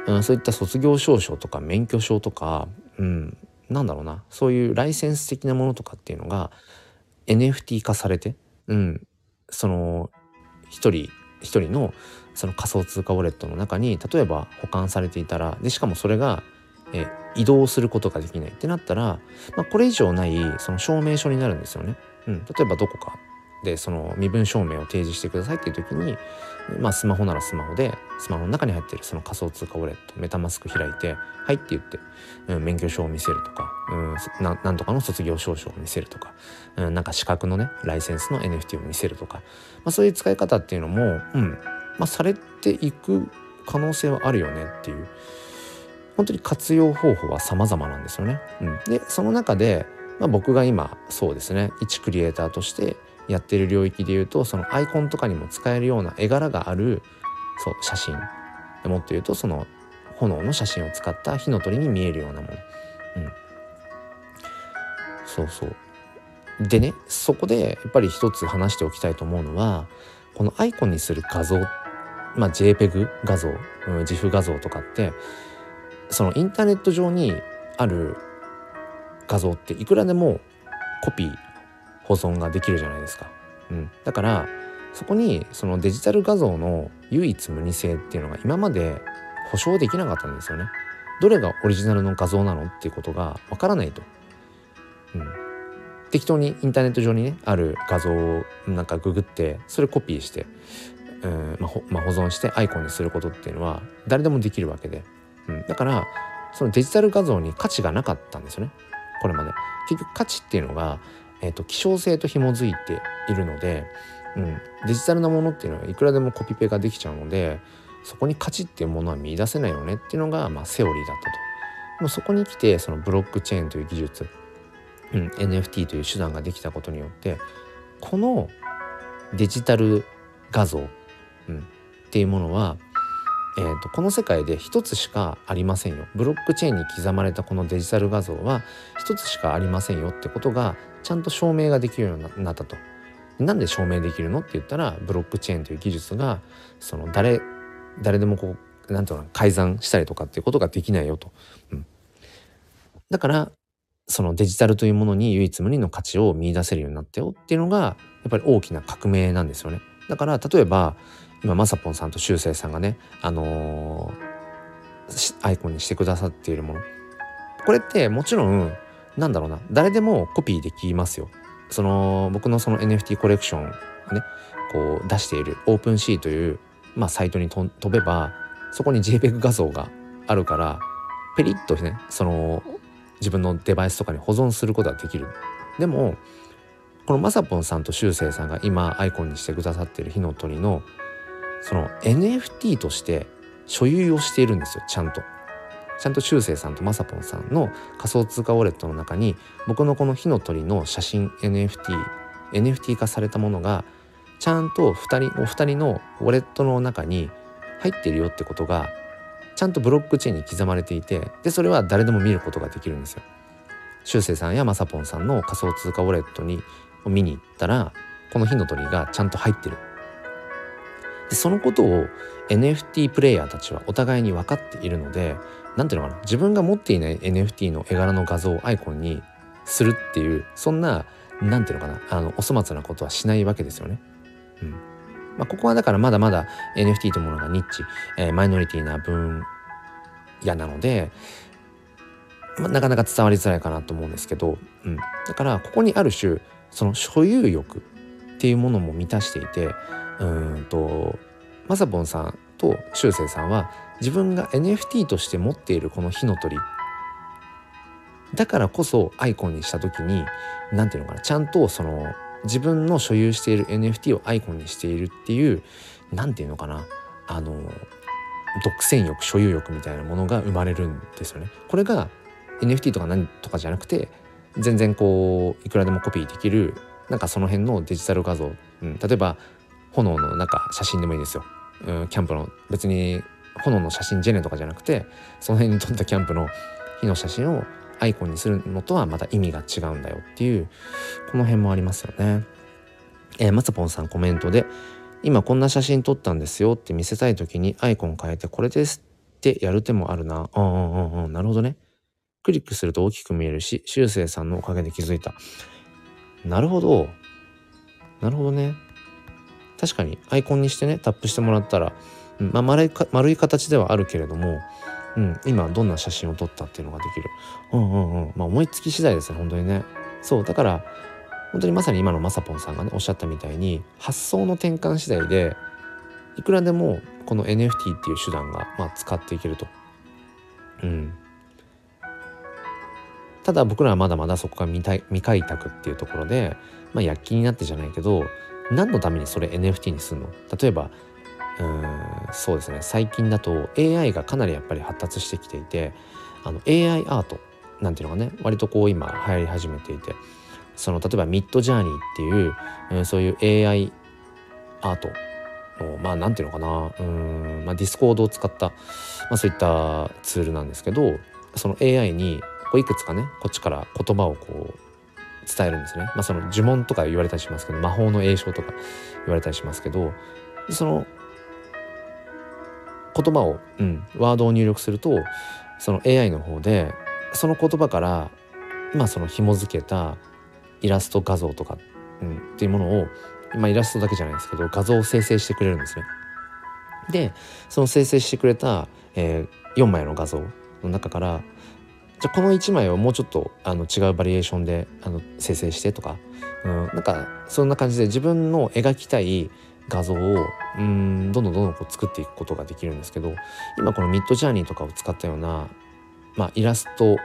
うん、そういった卒業証書とか免許証とか、うん、なんだろうなそういうライセンス的なものとかっていうのが NFT 化されて、うん、その一人一人のその仮想通貨ウォレットの中に例えば保管されていたらでしかもそれがえ移動することができないってなったら、まあ、これ以上ないその証明書になるんですよね。うん、例えばどこかでその身分証明を提示してくださいっていう時に、まあ、スマホならスマホでスマホの中に入ってるその仮想通貨ウォレットメタマスク開いて「はい」って言って、うん、免許証を見せるとか、うん、ななんとかの卒業証書を見せるとか、うん、なんか資格のねライセンスの NFT を見せるとか、まあ、そういう使い方っていうのも、うんまあ、されていく可能性はあるよねっていう本当に活用方法は様々なんですよね。うん、でその中で、まあ、僕が今そうですね一クリエイターとしてやってる領域で言うとそのアイコンとかにも使えるような絵柄があるそう写真もっと言うとその炎の写真を使った火の鳥に見えるようなもの。うん、そうそうでねそこでやっぱり一つ話しておきたいと思うのはこのアイコンにする画像まあ JPEG 画像、うん、GIF 画像とかってそのインターネット上にある画像っていくらでもコピー保存ができるじゃないですか。うん、だからそこにそのデジタル画像の唯一無二性っていうのが今まで保証できなかったんですよね。どれがオリジナルの画像なのっていうことがわからないと。うん、適当にインターネット上にねある画像をなんかググってそれコピーして、うんまあまあ、保存してアイコンにすることっていうのは誰でもできるわけでうん、だからそのデジタル画像に価値がなかったんですよね。これまで。結局価値っていうのが、えーと、希少性と紐づいているので、うん、デジタルなものっていうのはいくらでもコピペができちゃうのでそこに価値っていうものは見出せないよねっていうのが、まあ、セオリーだったと。もうそこに来てそのブロックチェーンという技術、うん、NFT という手段ができたことによってこのデジタル画像、うん、っていうものはえーと、この世界で一つしかありませんよブロックチェーンに刻まれたこのデジタル画像は一つしかありませんよってことがちゃんと証明ができるようになったと。なんで証明できるのって言ったらブロックチェーンという技術がその誰誰でもこうなんていうの改ざんしたりとかっていうことができないよと。うん、だからそのデジタルというものに唯一無二の価値を見出せるようになったよっていうのがやっぱり大きな革命なんですよね。だから例えば今まさぽんさんとしゅうせいさんがね、あのー、アイコンにしてくださっているものこれってもちろんなんだろうな誰でもコピーできますよ。その僕のその NFT コレクションをねこう出しているオープンシーという、まあ、サイトに飛べばそこに JPEG 画像があるからペリッとねその自分のデバイスとかに保存することができる。でもこのまさぽんさんとしゅうせいさんが今アイコンにしてくださっている火の鳥のその NFT として所有をしているんですよちゃんと。ちゃんとしゅうせいさんとまさぽんさんの仮想通貨ウォレットの中に僕のこの火の鳥の写真 NFT NFT 化されたものがちゃんと2人お二人のウォレットの中に入ってるよってことがちゃんとブロックチェーンに刻まれていてでそれは誰でも見ることができるんですよ。しゅうせいさんやまさぽんさんの仮想通貨ウォレットに見に行ったらこの火の鳥がちゃんと入ってるでそのことを NFT プレイヤーたちはお互いに分かっているので何ていうのかな自分が持っていない NFT の絵柄の画像をアイコンにするっていうそんな何ていうのかなあのお粗末なことはしないわけですよね。うんまあ、ここはだからまだまだ NFT というものがニッチ、えー、マイノリティな分野なので、まあ、なかなか伝わりづらいかなと思うんですけど、うん、だからここにある種その所有欲っていうものも満たしていてうんとまさぽんさんとしゅうせいさんは自分が NFT として持っているこの火の鳥だからこそアイコンにした時に何ていうのかなちゃんとその自分の所有している NFT をアイコンにしているっていう何ていうのかなあの独占欲所有欲みたいなものが生まれるんですよね。これが NFT とか何とかじゃなくて全然こういくらでもコピーできるなんかその辺のデジタル画像、うん、例えば炎の中写真でもいいですよ、うん、キャンプの別に炎の写真ジェネとかじゃなくてその辺に撮ったキャンプの火の写真をアイコンにするのとはまた意味が違うんだよっていうこの辺もありますよね。えー、まさぽんさんコメントで今こんな写真撮ったんですよって見せたい時にアイコン変えてこれですってやる手もあるな。うんうんうんうん。なるほどね。クリックすると大きく見えるし、修正さんのおかげで気づいた。なるほど。なるほどね。確かにアイコンにしてね、タップしてもらったら、うん、まあ丸い丸い形ではあるけれども、うん、今どんな写真を撮ったっていうのができる。うんうんうん。まあ思いつき次第ですね、本当にね。そう、だから、本当にまさに今のまさぽんさんがね、おっしゃったみたいに、発想の転換次第で、いくらでもこの NFT っていう手段が、まあ、使っていけると。うん。ただ僕らはまだまだそこが未未開拓っていうところで、まあ、躍起になってじゃないけど何のためにそれ NFT にするの？例えばうんそうですね。最近だと AI がかなりやっぱり発達してきていてあの AI アートなんていうのがね。割とこう今流行り始めていて。その例えば Midjourney っていう、うん、そういう AI アートのまあなんていうのかな。うん、まあ、 Discord を使った、まあ、そういったツールなんですけどその AI にこういくつかねこっちから言葉をこう伝えるんですね。まあ、その呪文とか言われたりしますけど魔法の詠唱とか言われたりしますけどその言葉を、うん、ワードを入力するとその AI の方でその言葉からまあその紐付けたイラスト画像とか、うん、っていうものを、まあ、イラストだけじゃないですけど画像を生成してくれるんですね。でその生成してくれた、えー、4枚の画像の中からじゃあこの1枚をもうちょっとあの違うバリエーションであの生成してとか、うん、なんかそんな感じで自分の描きたい画像をうんどんどんどんどんこう作っていくことができるんですけど今このミッドジャーニーとかを使ったような、まあ、イラスト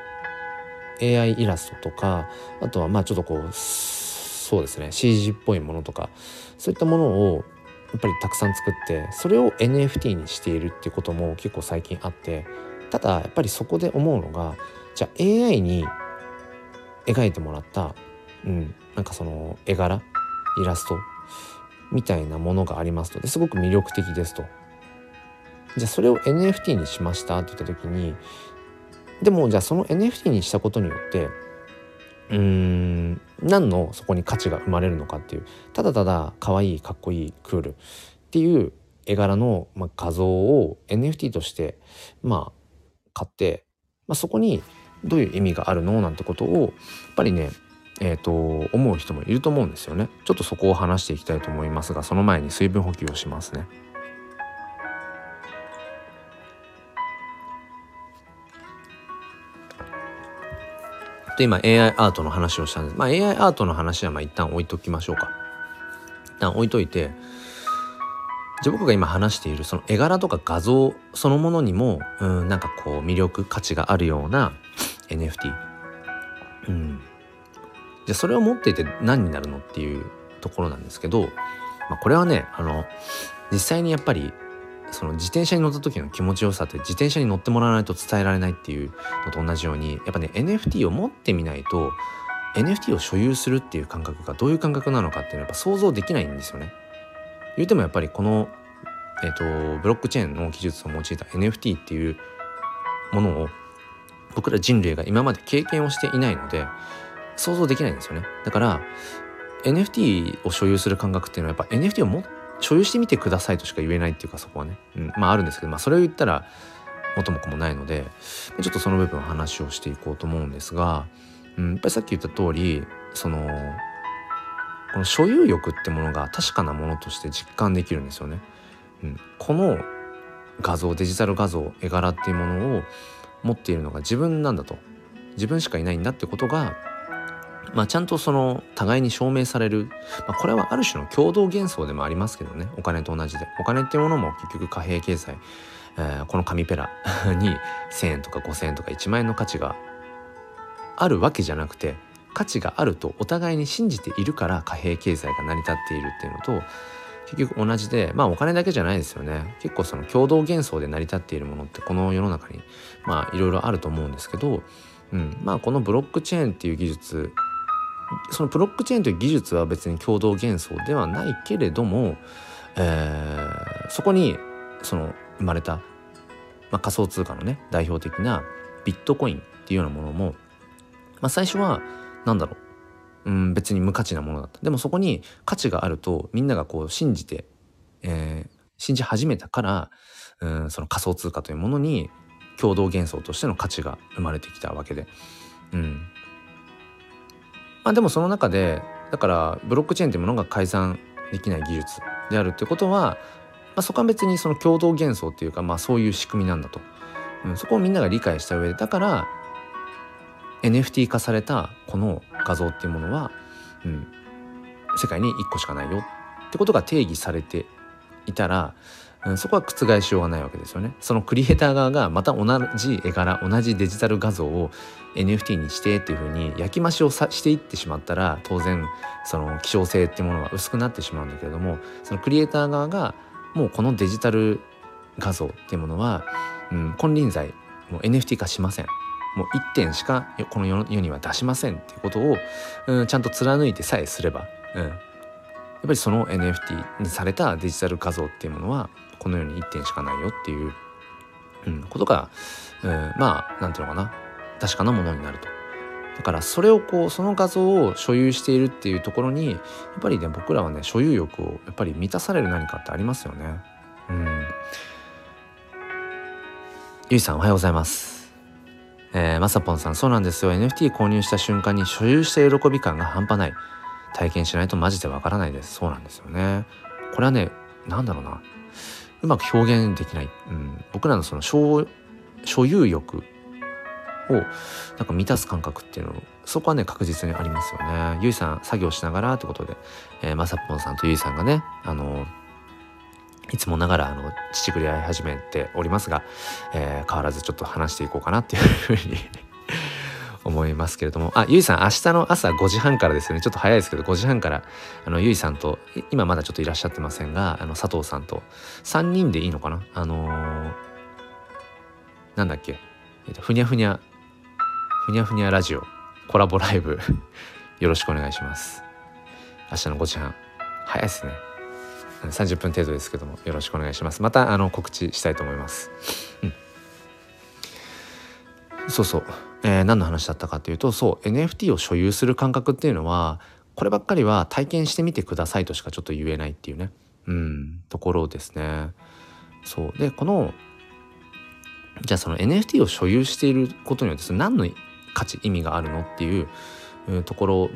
AI イラストとかあとはまあちょっとこうそうですね CG っぽいものとかそういったものをやっぱりたくさん作ってそれを NFT にしているっていうことも結構最近あってただやっぱりそこで思うのがじゃあ AI に描いてもらった、うん、なんかその絵柄イラストみたいなものがありますのですごく魅力的ですと。じゃあそれを NFT にしましたって言った時にでもじゃあその NFT にしたことによってうーん何のそこに価値が生まれるのかっていうただただ可愛いかっこいいクールっていう絵柄の、まあ、画像を NFT としてまあ買って、まあ、そこにどういう意味があるの？なんてことをやっぱりねえーと、思う人もいると思うんですよね。ちょっとそこを話していきたいと思いますがその前に水分補給をしますね。で今 AI アートの話をしたんです。まあ AI アートの話はまあ一旦置いときましょうか。一旦置いといてじゃ僕が今話しているその絵柄とか画像そのものにもうんなんかこう魅力価値があるような NFT うんじゃあそれを持っていて何になるのっていうところなんですけど、まあ、これはねあの実際にやっぱりその自転車に乗った時の気持ちよさって自転車に乗ってもらわないと伝えられないっていうのと同じようにやっぱね NFT を持ってみないと NFT を所有するっていう感覚がどういう感覚なのかっていうのはやっぱ想像できないんですよね。言うてもやっぱりこの、えーと、ブロックチェーンの技術を用いた NFT っていうものを僕ら人類が今まで経験をしていないので想像できないんですよね。だから NFT を所有する感覚っていうのはやっぱ NFT をも所有してみてくださいとしか言えないっていうかそこはね、うん、まああるんですけど、まあ、それを言ったら元も子もないのでちょっとその部分話をしていこうと思うんですが、うん、やっぱりさっき言った通りそのこの所有欲ってものが確かなものとして実感できるんですよね。うん、この画像デジタル画像絵柄っていうものを持っているのが自分なんだと。自分しかいないんだってことが、まあ、ちゃんとその互いに証明される、まあ、これはある種の共同幻想でもありますけどね。お金と同じで。お金っていうものも結局貨幣経済、えー、この紙ペラ に1,000円とか5,000円とか1万円の価値があるわけじゃなくて価値があるとお互いに信じているから貨幣経済が成り立っているっていうのと結局同じでまあお金だけじゃないですよね。結構その共同幻想で成り立っているものってこの世の中にまあいろいろあると思うんですけど、うん、まあこのブロックチェーンっていう技術そのブロックチェーンという技術は別に共同幻想ではないけれども、えー、そこにその生まれた、まあ、仮想通貨のね代表的なビットコインっていうようなものも、まあ、最初は何だろう。うん別に無価値なものだった。でもそこに価値があるとみんながこう信じてえー、信じ始めたからうんその仮想通貨というものに共同幻想としての価値が生まれてきたわけで。うん。まあ、でもその中でだからブロックチェーンというものが改ざんできない技術であるってことは、まあ、そこは別にその共同幻想っていうか、まあ、そういう仕組みなんだと、うん、そこをみんなが理解した上でだから NFT 化されたこの画像っていうものは、うん、世界に1個しかないよってことが定義されていたら、うん、そこは覆しようがないわけですよね。そのクリエイター側がまた同じ絵柄同じデジタル画像を NFT にしてっていうふうに焼き増しをさしていってしまったら当然その希少性っていうものが薄くなってしまうんだけれどもそのクリエイター側がもうこのデジタル画像っていうものは、うん、金輪際もう NFT 化しません。もう1点しかこの世には出しませんっていうことを、うん、ちゃんと貫いてさえすれば、うん、やっぱりその NFT にされたデジタル画像っていうものはこの世に1点しかないよっていう、うん、ことが、うん、まあなんていうのかな確かなものになると。だからそれをこうその画像を所有しているっていうところにやっぱりね僕らはね所有欲をやっぱり満たされる何かってありますよね。うん。ゆいさんおはようございます。えー、まさぽんさんそうなんですよ。NFT 購入した瞬間に所有した喜び感が半端ない。体験しないとマジでわからないです。そうなんですよね。これはね何だろうな。うまく表現できない、うん、僕らのその所有欲をなんか満たす感覚っていうのそこはね確実にありますよね。ゆいさん作業しながらってことで、えー、まさぽんさんとゆいさんがねあのいつもながらあの乳繰り合い始めておりますが、えー、変わらずちょっと話していこうかなっていうふうに 思いますけれども。あゆいさん明日の朝5時半からですよね。ちょっと早いですけど5時半からあのゆいさんと今まだちょっといらっしゃってませんがあの佐藤さんと3人でいいのかな？あのー、なんだっけ、えー、とふにゃふにゃふにゃふにゃラジオコラボライブ。よろしくお願いします。明日の5時半。早いですね。30分程度ですけどもよろしくお願いします。またあの告知したいと思います、うん、そうそう、えー、何の話だったかというとそう NFT を所有する感覚っていうのはこればっかりは体験してみてくださいとしかちょっと言えないっていうね。うん。ところですね。そう。でこのじゃあその NFT を所有していることによって何の価値意味があるのっていうところ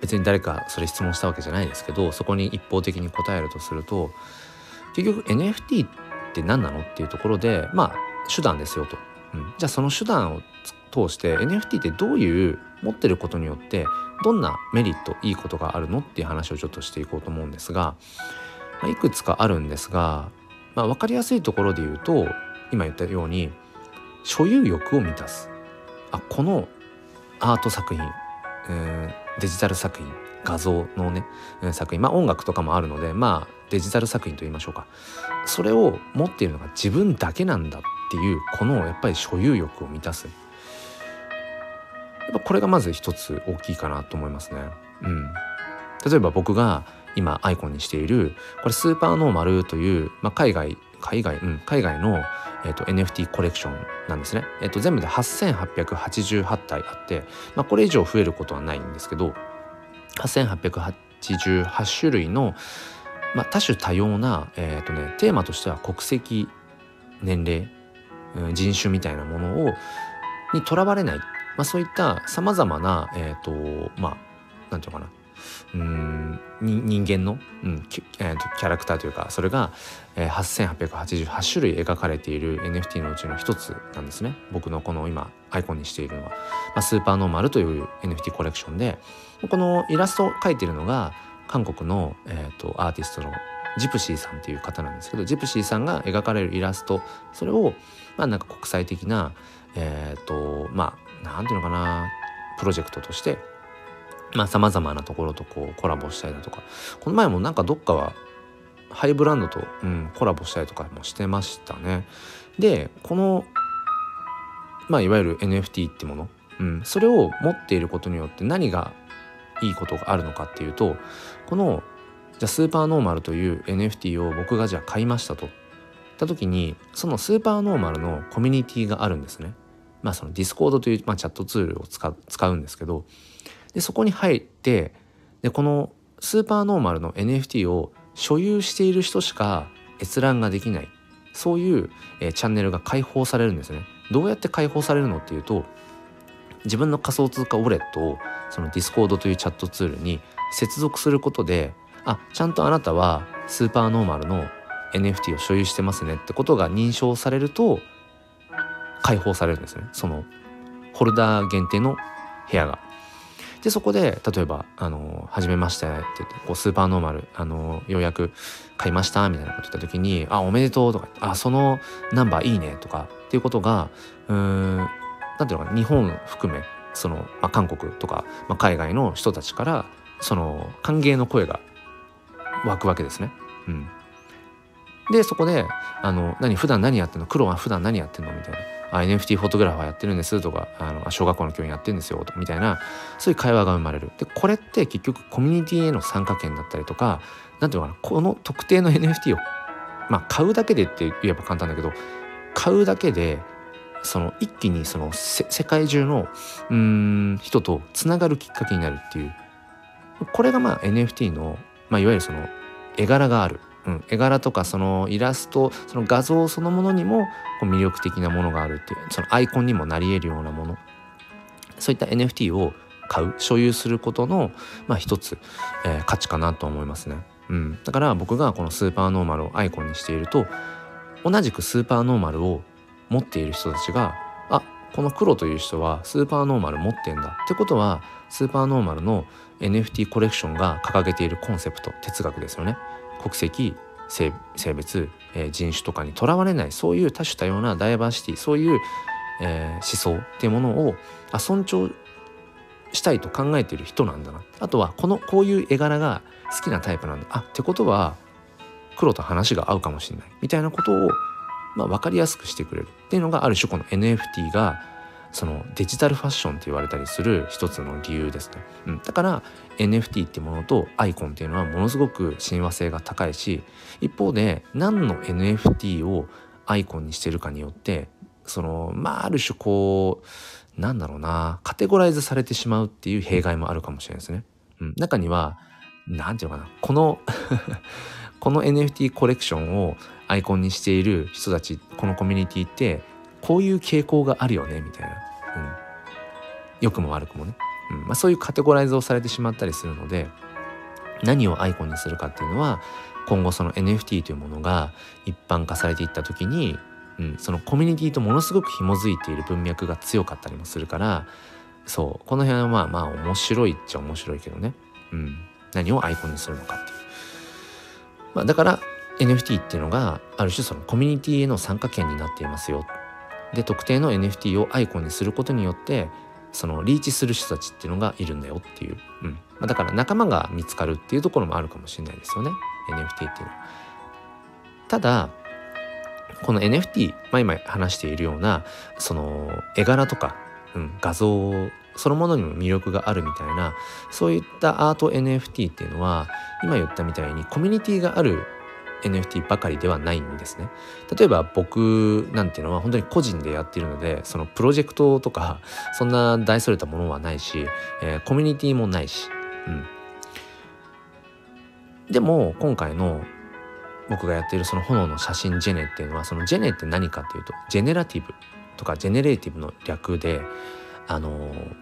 別に誰かそれ質問したわけじゃないですけどそこに一方的に答えるとすると結局 NFT って何なのっていうところでまあ手段ですよと、うん、じゃあその手段を通して NFT ってどういう持ってることによってどんなメリットいいことがあるのっていう話をちょっとしていこうと思うんですが、まあ、いくつかあるんですが、まあ、分かりやすいところで言うと今言ったように所有欲を満たす。あこのアート作品、えー、デジタル作品画像のね作品。まあ音楽とかもあるのでまあデジタル作品と言いましょうか。それを持っているのが自分だけなんだっていうこのやっぱり所有欲を満たす。やっぱこれがまず一つ大きいかなと思いますね。うん、例えば僕が今アイコンにしているこれスーパーノーマルという、まあ、海外海外、うん、海外の、えーと、NFT コレクションなんですね。えーと、全部で8888体あって、まあ、これ以上増えることはないんですけど8888種類の、まあ、多種多様な、えーとね、テーマとしては国籍年齢、うん、人種みたいなものをにとらわれない、まあ、そういったさまざまな、えーとまあ、なんていうかなうん人間の、うんキえー、キャラクターというかそれが、えー、8888種類描かれている NFT のうちの一つなんですね。僕のこの今アイコンにしているのは、まあ、スーパーノーマルという NFT コレクションでこのイラストを描いているのが韓国の、えーと、アーティストのジプシーさんっていう方なんですけどジプシーさんが描かれるイラストそれをまあなんか国際的なえっ、ー、とまあなんていうのかなプロジェクトとしてまあ様々なところとこうコラボしたりだとかこの前もなんかどっかはハイブランドと、うん、コラボしたりとかもしてましたね。でこのまあいわゆる NFT ってもの、うん、それを持っていることによって何がいいことがあるのかっていうとこのじゃ Super Normal という NFT を僕がじゃあ買いましたと。った時にその Super Normal のコミュニティがあるんですね。まあその Discord という、まあ、チャットツールを使使うんですけどでそこに入ってでこのスーパーノーマルの NFT を所有している人しか閲覧ができないそういう、えー、チャンネルが開放されるんですね。どうやって開放されるのっていうと自分の仮想通貨ウォレットをその Discord というチャットツールに接続することであちゃんとあなたは Super Normal の NFT を所有してますねってことが認証されると開放されるんですねそのホルダー限定の部屋が。でそこで例えば「あの初めまして」って言ってこう Super Normal あのようやく買いましたみたいなこと言った時に「あおめでとう」とか「あそのナンバーいいね」とかっていうことがうんなんていうのかな日本含めその、まあ、韓国とか、まあ、海外の人たちからその歓迎の声が湧くわけですね。うん、でそこで「あの何普段何やってんの？黒は普段何やってんの?」みたいなあ NFT フォトグラファーやってるんですとかあの小学校の教員やってるんですよとみたいなそういう会話が生まれる。でこれって結局コミュニティへの参加権だったりとか何ていうのかなこの特定の NFT をまあ買うだけでって言えば簡単だけど買うだけでその一気にその世界中のうん人とつながるきっかけになるっていう。これがまあ NFT の、まあ、いわゆるその絵柄がある。うん、絵柄とかそのイラストその画像そのものにもこう魅力的なものがあるっていうそのアイコンにもなり得るようなもの。そういった NFT を買う所有することの、まあ、一つ、えー、価値かなと思いますね、うん、だから僕がこのスーパーノーマルをアイコンにしていると同じくスーパーノーマルを持っている人たちがあこの黒という人はスーパーノーマル持ってんだ。ってことはスーパーノーマルの NFT コレクションが掲げているコンセプト哲学ですよね。国籍性別、えー、人種とかにとらわれないそういう多種多様なダイバーシティそういう、えー、思想っていうものをあ尊重したいと考えている人なんだな。あとはこのこういう絵柄が好きなタイプなんだ。あってことは黒と話が合うかもしれない。みたいなことを、まあ、分かりやすくしてくれる。っていうのがある種この NFT がそのデジタルファッションって言われたりする一つの理由ですね、うん、だから NFT ってものとアイコンっていうのはものすごく親和性が高いし一方で何の NFT をアイコンにしてるかによってそのまあある種こうなんだろうなカテゴライズされてしまうっていう弊害もあるかもしれないですね。うん、中には何て言うのかなこの この NFT コレクションをアイコンにしている人たちこのコミュニティってこういう傾向があるよねみたいな、良くも悪くもね、うん。まあ、そういうカテゴライズをされてしまったりするので何をアイコンにするかっていうのは今後その NFT というものが一般化されていった時に、うん、そのコミュニティとものすごく紐づいている文脈が強かったりもするからそう。この辺はまあまあ面白いっちゃ面白いけどね、うん、何をアイコンにするのかっていう。まあ、だから NFT っていうのがある種そのコミュニティへの参加権になっていますよ。で特定の NFT をアイコンにすることによってそのリーチする人たちっていうのがいるんだよっていう、うん。まあ、だから仲間が見つかるっていうところもあるかもしれないですよね。NFT っていうのは。ただこの NFT、まあ、今話しているようなその絵柄とか、うん、画像そのものにも魅力があるみたいなそういったアート NFT っていうのは今言ったみたいにコミュニティがある NFT ばかりではないんですね。例えば僕なんていうのは本当に個人でやっているのでそのプロジェクトとかそんな大それたものはないし、えー、コミュニティもないし、うん、でも今回の僕がやっているその炎の写真ジェネっていうのはそのジェネって何かっていうと generative とか generative の略であのー、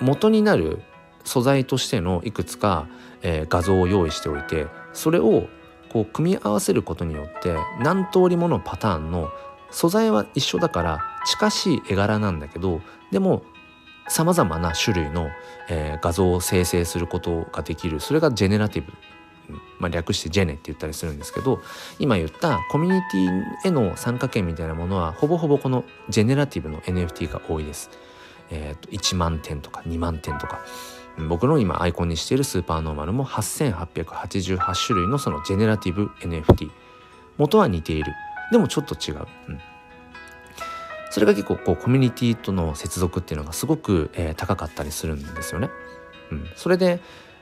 元になる素材としてのいくつか、えー、画像を用意しておいてそれをこう組み合わせることによって何通りものパターンの素材は一緒だから近しい絵柄なんだけどでもさまざまな種類の、えー、画像を生成することができる。それがジェネラティブ、まあ、略してジェネって言ったりするんですけど今言ったコミュニティへの参加権みたいなものはほぼほぼこのジェネラティブの NFT が多いです。えーと、1万点とか2万点とか。僕の今アイコンにしているスーパーノーマルも8888種類のそのジェネラティブ NFT 元は似ている。でもちょっと違う、うん、それが結構こうコミュニティとの接続っていうのがすごく、えー、高かったりするんですよね、うん、それで、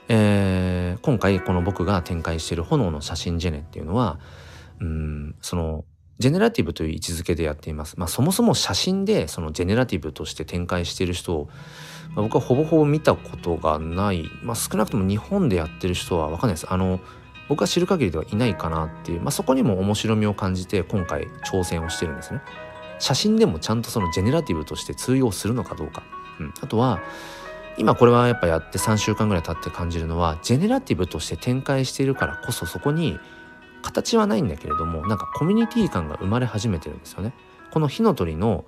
えー、今回この僕が展開している炎の写真ジェネっていうのはうんそのジェネラティブという位置づけでやっています。まあそもそも写真でそのジェネラティブとして展開している人を僕はほぼほぼ見たことがない、まあ、少なくとも日本でやってる人は分かんないですあの僕は知る限りではいないかなっていう、まあ、そこにも面白みを感じて今回挑戦をしてるんですね。写真でもちゃんとそのジェネラティブとして通用するのかどうか。うん、あとは今これはやっぱやって3週間ぐらい経って感じるのはジェネラティブとして展開しているからこそそこに形はないんだけれどもなんかコミュニティ感が生まれ始めてるんですよね。この火の鳥の、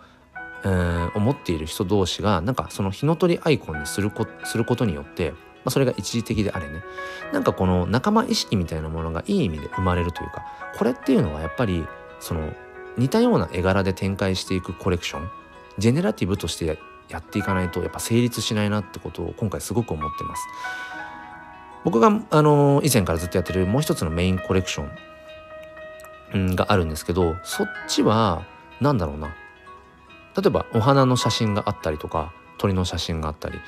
えー、思っている人同士がなんかその火の鳥アイコンにするこすることによってまあ、それが一時的であれねなんかこの仲間意識みたいなものがいい意味で生まれるというかこれっていうのはやっぱりその似たような絵柄で展開していくコレクションジェネラティブとしてやっていかないとやっぱ成立しないなってことを今回すごく思ってます。僕があの以前からずっとやってるもう一つのメインコレクションがあるんですけどそっちは何だろうな例えばお花の写真があったりとか鳥の写真があったり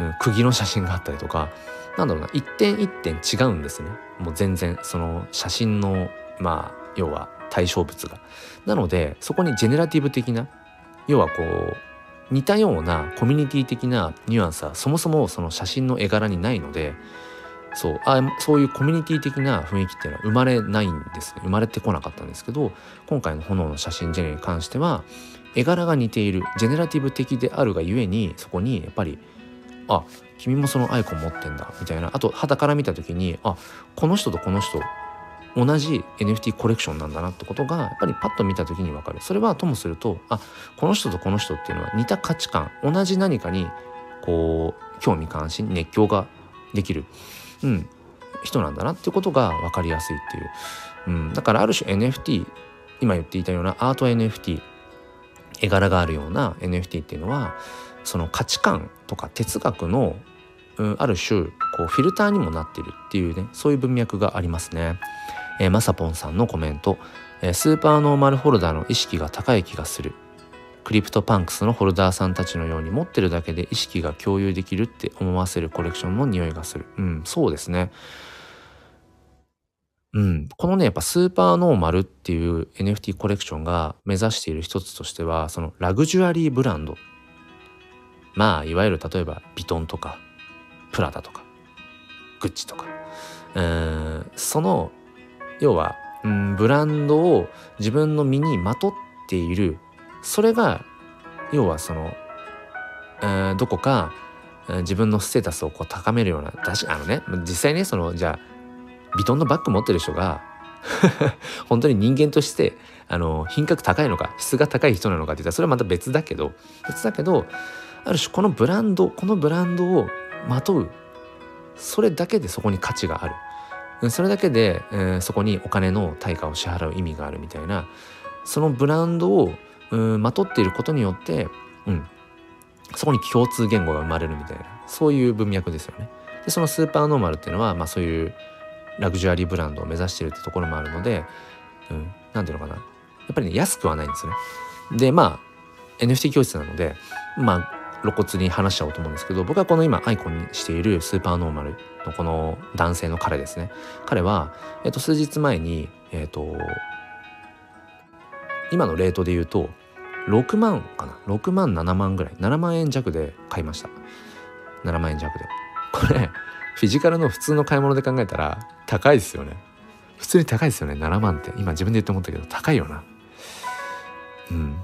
うん、釘の写真があったりとかなんだろうな一点一点違うんですねもう全然その写真のまあ要は対象物が。なのでそこにジェネラティブ的な要はこう似たようなコミュニティ的なニュアンスはそもそもその写真の絵柄にないのでそうあそういうコミュニティ的な雰囲気っていうのは生まれないんです生まれてこなかったんですけど今回の炎の写真ジェネに関しては絵柄が似ているジェネラティブ的であるがゆえにそこにやっぱりあ君もそのアイコン持ってんだみたいな。あと肌から見た時にあこの人とこの人同じ NFT コレクションなんだなってことがやっぱりパッと見た時に分かる。それはともするとあこの人とこの人っていうのは似た価値観同じ何かにこう興味関心熱狂ができる、うん、人なんだなってことが分かりやすいっていう、うん、だからある種 NFT 今言っていたようなアート NFT 絵柄があるような NFT っていうのはその価値観とか哲学の、うん、ある種こうフィルターにもなってるっていうねそういう文脈がありますね。えー、まさぽんさんのコメント、えー、 Super Normal ホルダーの意識が高い気がする。 CryptoPunks のホルダーさんたちのように持ってるだけで意識が共有できるって思わせるコレクションの匂いがする。うんそうですね。うん、このねやっぱスーパーノーマルっていう NFT コレクションが目指している一つとしてはそのラグジュアリーブランド。まあいわゆる例えばビトンとかプラダとかグッチとか。うん。その要はうんブランドを自分の身にまとっている。それが要はその、えー、どこか自分のステータスをこう高めるような確かあのね実際ねそのじゃあビトンのバッグ持ってる人が 本当に人間としてあの品格高いのか質が高い人なのかって言ったらそれはまた別だけど別だけどある種このブランドこのブランドをまとうそれだけでそこに価値があるそれだけで、えー、そこにお金の対価を支払う意味があるみたいなそのブランドをまとっていることによって、うん、そこに共通言語が生まれるみたいなそういう文脈ですよね。でそのスーパーノーマルっていうのは、まあ、そういうラグジュアリーブランドを目指してるってところもあるので、うん、なんていうのかな。やっぱりね安くはないんですね。でまあ NFT 教室なのでまあ露骨に話しちゃおうと思うんですけど僕はこの今アイコンにしているスーパーノーマルのこの男性の彼ですね。彼は、えっと、数日前にえっと今のレートで言うと6万かな？6万7万ぐらい。7万円弱で買いました。7万円弱で。これフィジカルの普通の買い物で考えたら高いですよね。普通に高いですよね。7万って。今自分で言って思ったけど高いよな。うん。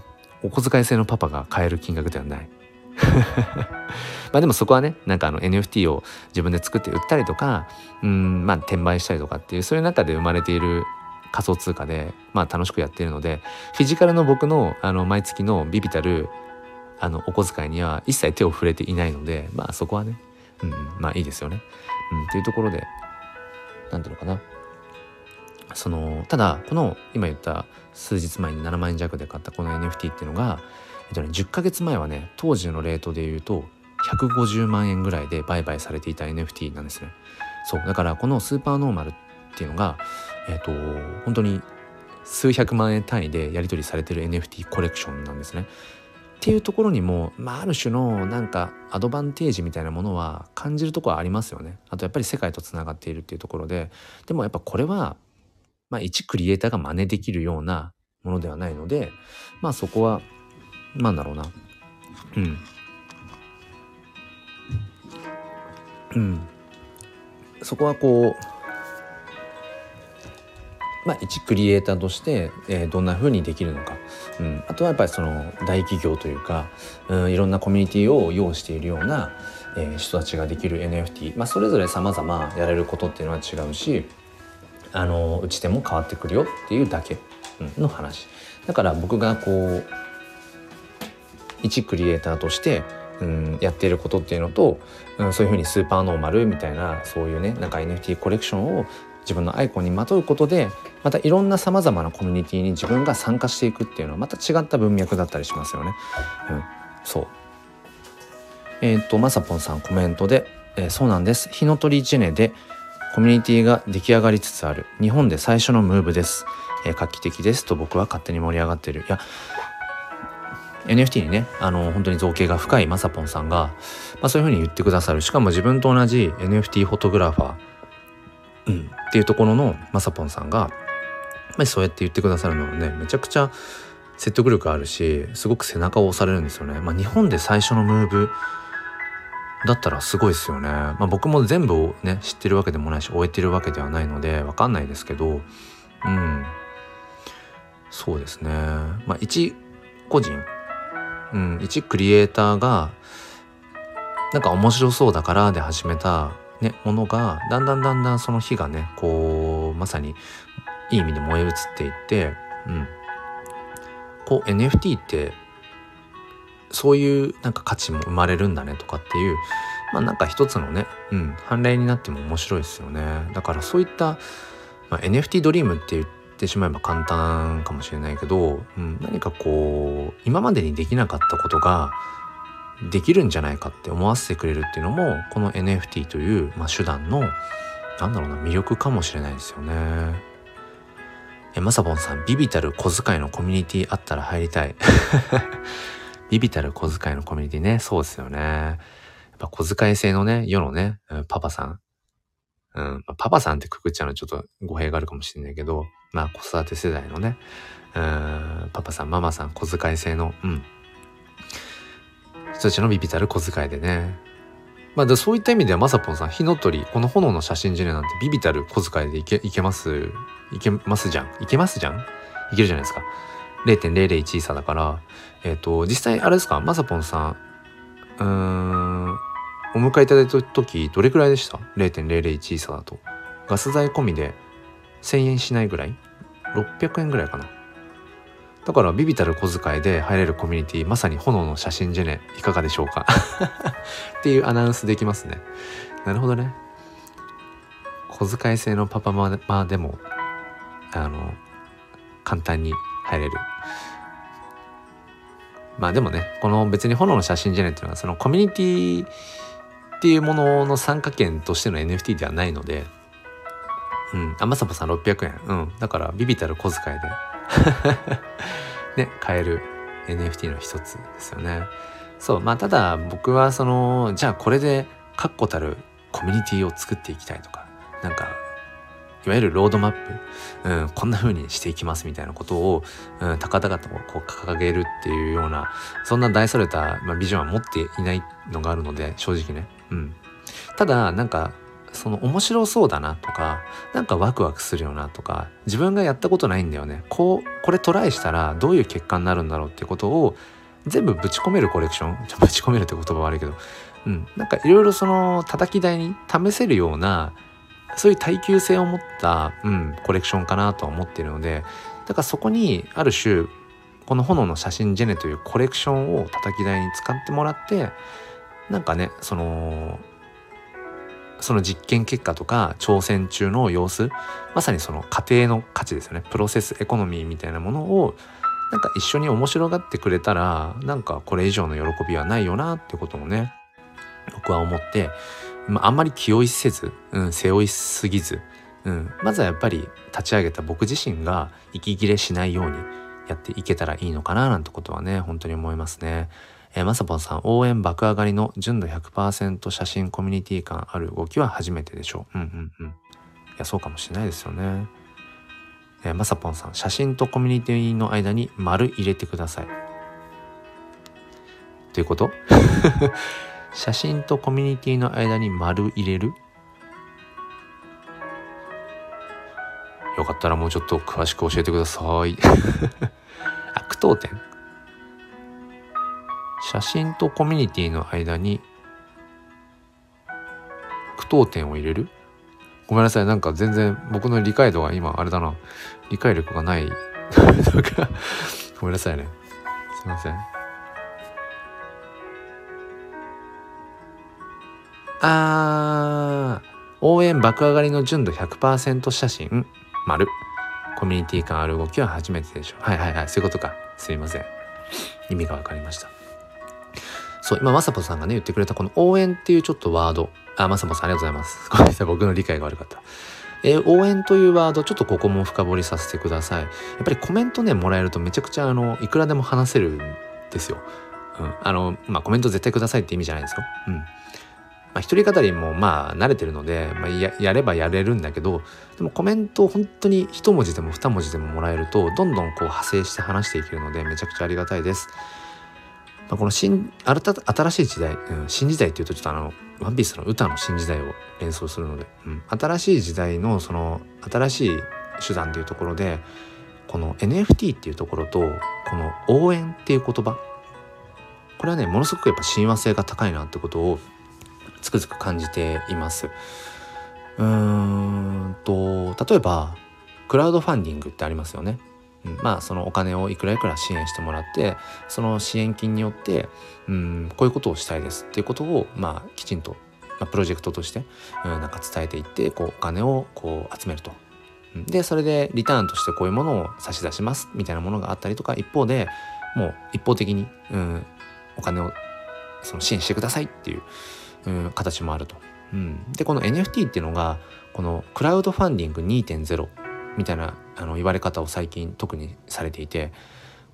お小遣い制のパパが買える金額ではない。まあでもそこはねなんかあの NFT を自分で作って売ったりとかうんまあ転売したりとかっていうそういう中で生まれている仮想通貨でまあ楽しくやっているのでフィジカルの僕のあの毎月のビビたるあのお小遣いには一切手を触れていないのでまあそこはね、うん、まあいいですよね。うん、っていうところで何ていうのかな。そのただこの今言った数日前に7万円弱で買ったこの NFT っていうのがえっとね、10ヶ月前はね当時のレートで言うと150万円ぐらいで売買されていた NFT なんですね。そうだからこのスーパーノーマルっていうのがえっと本当に数百万円単位でやり取りされてる NFT コレクションなんですね。っていうところにも、まあ、ある種のなんかアドバンテージみたいなものは感じるとこはありますよね。あとやっぱり世界とつながっているっていうところで。でもやっぱこれは、まあ、一クリエイターが真似できるようなものではないのでまあそこはなんだろうな。うん。うん。そこはこうまあ、一クリエイターとして、えー、どんな風にできるのか、うん、あとはやっぱりその大企業というか、うん、いろんなコミュニティを要しているような、えー、人たちができる NFT、まあ、それぞれ様々やれることっていうのは違うしあの打ち手も変わってくるよっていうだけの話。だから僕がこう一クリエイターとして、うん、やっていることっていうのと、うん、そういうふうにスーパーノーマルみたいなそういうねなんか NFT コレクションを自分のアイコンにまとうことでまたいろんなさまざまなコミュニティに自分が参加していくっていうのはまた違った文脈だったりしますよね。うん、そう。えっ、とまさぽんさんコメントで、えー、そうなんです。火の鳥ジェネでコミュニティが出来上がりつつある。日本で最初のムーブです、えー、画期的です。と僕は勝手に盛り上がってる。いや NFT にねあの本当に造形が深いまさぽんさんが、まあ、そういうふうに言ってくださる。しかも自分と同じ NFT フォトグラファー、うん、っていうところのまさぽんさんが、まあ、そうやって言ってくださるのはねめちゃくちゃ説得力あるしすごく背中を押されるんですよね。まあ、日本で最初のムーブだったらすごいですよね。まあ、僕も全部をね知ってるわけでもないし終えてるわけではないのでわかんないですけどうんそうですね。まあ一個人うん、一クリエイターがなんか面白そうだからで始めた、ね、ものがだんだんだんだんその火がねこうまさにいい意味で燃え移っていって、うん、こう NFT ってそういうなんか価値も生まれるんだねとかっていうまあなんか一つのね、うん、判例になっても面白いですよね。だからそういった、まあ、NFT ドリームって言ってしまえば簡単かもしれないけど、うん、何かこう今までにできなかったことができるんじゃないかって思わせてくれるっていうのもこの NFT という、まあ、手段のなんだろうな魅力かもしれないですよね。えまさぼんさんビビたる小遣いのコミュニティあったら入りたい。ビビたる小遣いのコミュニティねそうですよね。やっぱ小遣い制のね世のねパパさんうん、パパさんってくくっちゃうのはちょっと語弊があるかもしれないけど、まあ子育て世代のね、うん、パパさん、ママさん、小遣い制の、うん、人たちのビビたる小遣いでね。まあそういった意味ではまさぽんさん、火の鳥、この炎の写真ジェネなんてビビたる小遣いでいけ、いけます、いけますじゃん？いけますじゃん？いけるじゃないですか。0.001差だから、えっ、ー、と、実際あれですか、まさぽんさん、うん、お迎えいただいた時どれくらいでした ?0.001 差だと。ガス代込みで1000円しないぐらい ?600 円ぐらいかな。だからビビたる小遣いで入れるコミュニティまさに炎の写真ジェネいかがでしょうか っていうアナウンスできますね。なるほどね。小遣い制のパパママでもあの簡単に入れる。まあでもねこの別に炎の写真ジェネっていうのはそのコミュニティっていうものの参加権としての NFT ではないので、うん、あまさぽさん600円、うん、だからビビたる小遣いで ね、買える NFT の一つですよね。そう、まあただ僕はその、じゃあこれで確固たるコミュニティを作っていきたいとか、なんかいわゆるロードマップ、うん、こんな風にしていきますみたいなことを、うん、高々とこう掲げるっていうようなそんな大それた、まあ、ビジョンは持っていないのがあるので正直ね、うん、ただなんかその面白そうだなとかなんかワクワクするよなとか自分がやったことないんだよね。こうこれトライしたらどういう結果になるんだろうっていうことを全部ぶち込めるコレクション？ぶち込めるって言葉悪いけど、うん、なんかいろいろその叩き台に試せるようなそういう耐久性を持った、うん、コレクションかなとは思ってるのでだからそこにある種この炎の写真ジェネというコレクションを叩き台に使ってもらってなんかねそのその実験結果とか挑戦中の様子まさにその過程の価値ですよねプロセスエコノミーみたいなものをなんか一緒に面白がってくれたらなんかこれ以上の喜びはないよなってこともね僕は思ってまあ、あんまり気負いせず、うん、背負いすぎず、うん、まずはやっぱり立ち上げた僕自身が息切れしないようにやっていけたらいいのかななんてことはね本当に思いますね。えー、まさぽんさん応援爆上がりの純度100%写真コミュニティ感ある動きは初めてでしょう。うんうんうん。いやそうかもしれないですよね。えー、まさぽんさん写真とコミュニティの間に丸入れてください。ということ？写真とコミュニティの間に丸入れる？よかったらもうちょっと詳しく教えてくださいあ句読点写真とコミュニティの間に句読点を入れる？ごめんなさいなんか全然僕の理解度が今あれだな。理解力がない。ごめんなさいね。すいません。あー応援爆上がりの純度100%写真。丸。コミュニティ感ある動きは初めてでしょ。うはいはいはい。そういうことか。すいません。意味が分かりました。そう今まさぽさんがね言ってくれたこの応援っていうちょっとワード。あまさぽさんありがとうございます。ごめんなさい僕の理解が悪かった。えー、応援というワードちょっとここも深掘りさせてください。やっぱりコメントねもらえるとめちゃくちゃあのいくらでも話せるんですよ、うん、あのまあコメント絶対くださいって意味じゃないですよ。うん。まあ、一人語りもまあ慣れてるので、まあや、やればやれるんだけどでもコメントを本当に一文字でも二文字でももらえるとどんどんこう派生して話していけるのでめちゃくちゃありがたいです。まあ、この新新しい時代、うん、新時代っていうとちょっとあの「ワンピースの歌の新時代を連想するので、うん、新しい時代のその新しい手段っていうところでこの NFT っていうところとこの応援っていう言葉これはねものすごくやっぱ親和性が高いなってことをつくづく感じています。うーんと例えばクラウドファンディングってありますよね。まあそのお金をいくらいくら支援してもらってその支援金によってうんこういうことをしたいですっていうことをまあきちんと、まあ、プロジェクトとして、うん、なんか伝えていってこうお金をこう集めると。でそれでリターンとしてこういうものを差し出しますみたいなものがあったりとか一方でもう一方的に、うん、お金をその支援してくださいっていううん、形もあると。うん、でこの NFT っていうのがこのクラウドファンディング2.0みたいなあの言われ方を最近特にされていて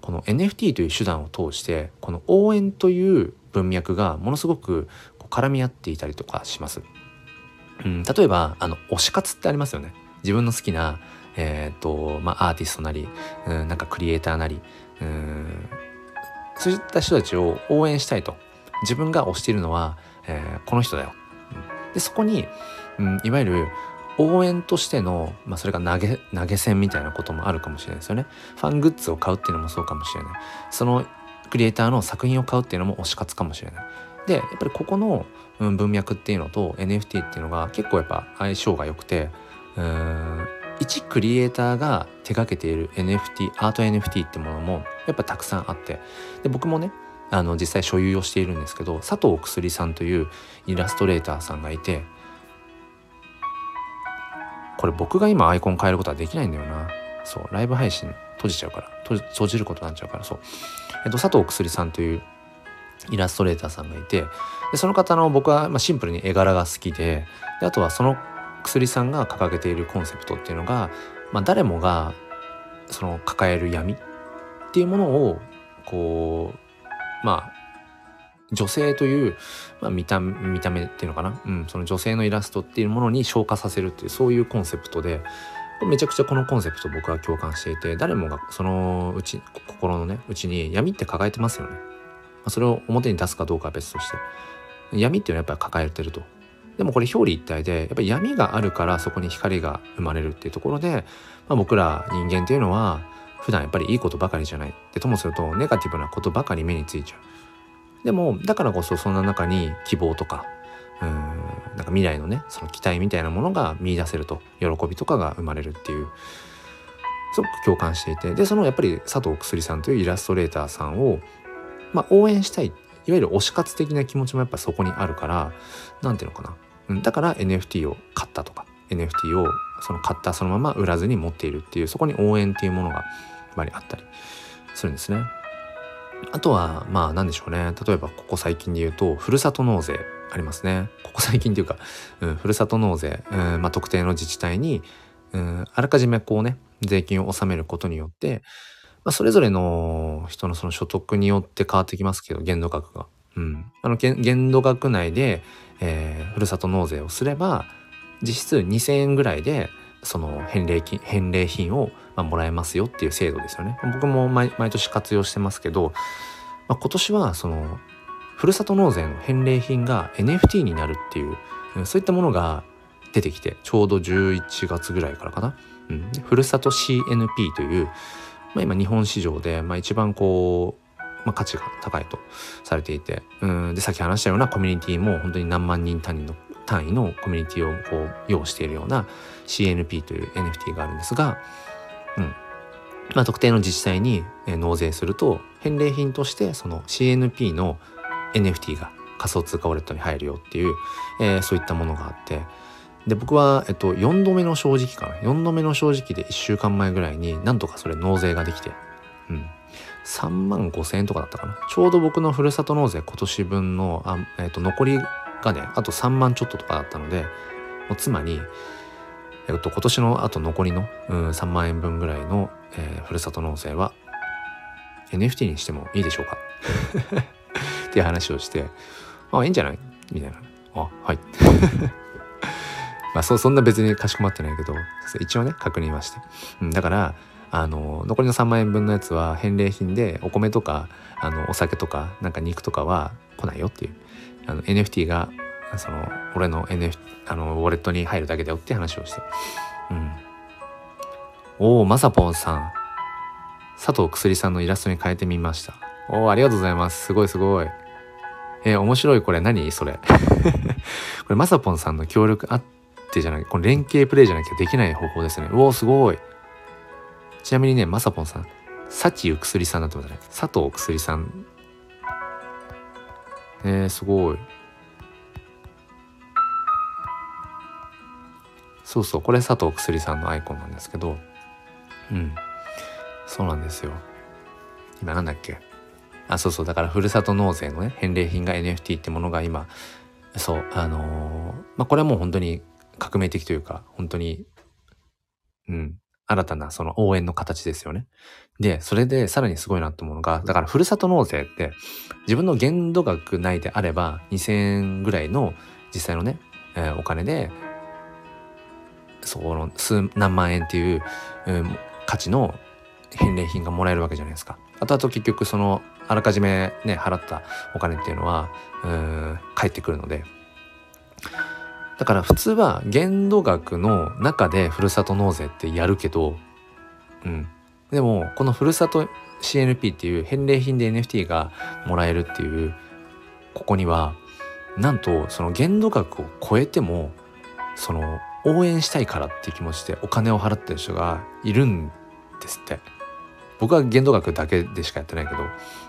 この NFT という手段を通してこの応援という文脈がものすごく絡み合っていたりとかします。うん、例えばあの推し活ってありますよね。自分の好きな、えーとまあ、アーティストなり、うん、なんかクリエイターなり、うん、そういった人たちを応援したいと自分が推しているのはえー、この人だよ。でそこに、うん、いわゆる応援としての、まあ、それが投げ投げ銭みたいなこともあるかもしれないですよね。ファングッズを買うっていうのもそうかもしれない。そのクリエイターの作品を買うっていうのも推し活かもしれない。でやっぱりここの、文脈っていうのと NFT っていうのが結構やっぱ相性が良くてうん一クリエイターが手掛けている NFT アート NFT ってものもやっぱたくさんあってで僕もねあの実際所有をしているんですけど佐藤くすりさんというイラストレーターさんがいてこれ僕が今アイコン変えることはできないんだよな。そうライブ配信閉じちゃうから。閉じることになっちゃうから。そう、えっと、佐藤くすりさんというイラストレーターさんがいてでその方の僕はまあシンプルに絵柄が好きでであとはその薬さんが掲げているコンセプトっていうのが、まあ、誰もがその抱える闇っていうものをこうまあ女性という、まあ、見た見た目っていうのかな、うん、その女性のイラストっていうものに昇華させるっていうそういうコンセプトでめちゃくちゃこのコンセプト僕は共感していて誰もがそのうち心のねうちに闇って抱えてますよね、まあ、それを表に出すかどうかは別として。闇っていうのはやっぱり抱えてると。でもこれ表裏一体でやっぱり闇があるからそこに光が生まれるっていうところで、まあ、僕ら人間っていうのは普段やっぱりいいことばかりじゃない。でともするとネガティブなことばかり目についちゃう。でもだからこそそんな中に希望とかうんなんか未来のねその期待みたいなものが見いだせると喜びとかが生まれるっていうすごく共感していてでそのやっぱり佐藤薬さんというイラストレーターさんを、まあ、応援したいいわゆる推し活的な気持ちもやっぱそこにあるから何ていうのかな、うん、だから NFT を買ったとか NFT をその買ったそのまま売らずに持っているっていうそこに応援っていうものがやっぱりあったりするんですね。あとはまあ何でしょうね。例えばここ最近で言うとふるさと納税ありますね。ここ最近っていうか、うん、ふるさと納税、うんまあ、特定の自治体に、うん、あらかじめこうね税金を納めることによって、まあ、それぞれの人のその所得によって変わってきますけど限度額が。うん、あの限度額内で、えー、ふるさと納税をすれば実質2,000円ぐらいでその返礼金返礼品をまあ、もらえますよっていう制度ですよね。僕も毎年活用してますけど、まあ、今年はそのふるさと納税の返礼品が NFT になるっていうそういったものが出てきてちょうど11月ぐらいからかな。うん、ふるさと CNP という、まあ、今日本市場で、まあ、一番こう、まあ、価値が高いとされていてうんでさっき話したようなコミュニティも本当に何万人単位の単位のコミュニティをこう要しているような CNP という NFT があるんですが、うん。まあ、特定の自治体に納税すると返礼品としてその CNP の NFT が仮想通貨ウォレットに入るよっていう、えー、そういったものがあって。で僕は、えっと、4度目の正直かな。4度目の正直で1週間前ぐらいになんとかそれ納税ができて、うん、3万5千円とかだったかな。ちょうど僕のふるさと納税今年分のあ、えっと、残りがねあと3万ちょっととかだったのでもう妻に、えっと、今年のあと残りの、うん、3万円分ぐらいの、えー、ふるさと納税は NFT にしてもいいでしょうか？っていう話をしてあいいんじゃない？みたいな。あはい。まあそそんな別にかしこまってないけど一応ね確認はして、うん、だからあの残りの3万円分のやつは返礼品でお米とかあのお酒とかなんか肉とかは来ないよっていう。あの NFT がその俺の NF あのウォレットに入るだけだよって話をして。うん。おおまさぽんさん。佐藤くすりさんのイラストに変えてみました。おおありがとうございます。すごいすごい。えー、面白いこれ。何？それ。これまさぽんさんの協力あってじゃないこの連携プレイじゃなきゃできない方法ですね。うおすごい。ちなみにねまさぽんさん幸ゆくすりさんだってますね。佐藤くすりさん。えー、すごい。そうそうこれ佐藤くすりさんのアイコンなんですけど。うん。そうなんですよ。今なんだっけ？あそうそうだからふるさと納税のね返礼品が NFT ってものが今そうあのー、まあこれはもう本当に革命的というか本当にうん新たなその応援の形ですよね。で、それでさらにすごいなと思うのが、だからふるさと納税って自分の限度額内であれば2000円ぐらいの実際のね、えー、お金で、そこの数何万円っていう、うん、価値の返礼品がもらえるわけじゃないですか。あとあと結局そのあらかじめね払ったお金っていうのはうん返ってくるのでだから普通は限度額の中でふるさと納税ってやるけどうんでもこのふるさと CNP っていう返礼品で NFT がもらえるっていうここにはなんとその限度額を超えてもその応援したいからっていう気持ちでお金を払ってる人がいるんですって。僕は限度額だけでしかやってないけど、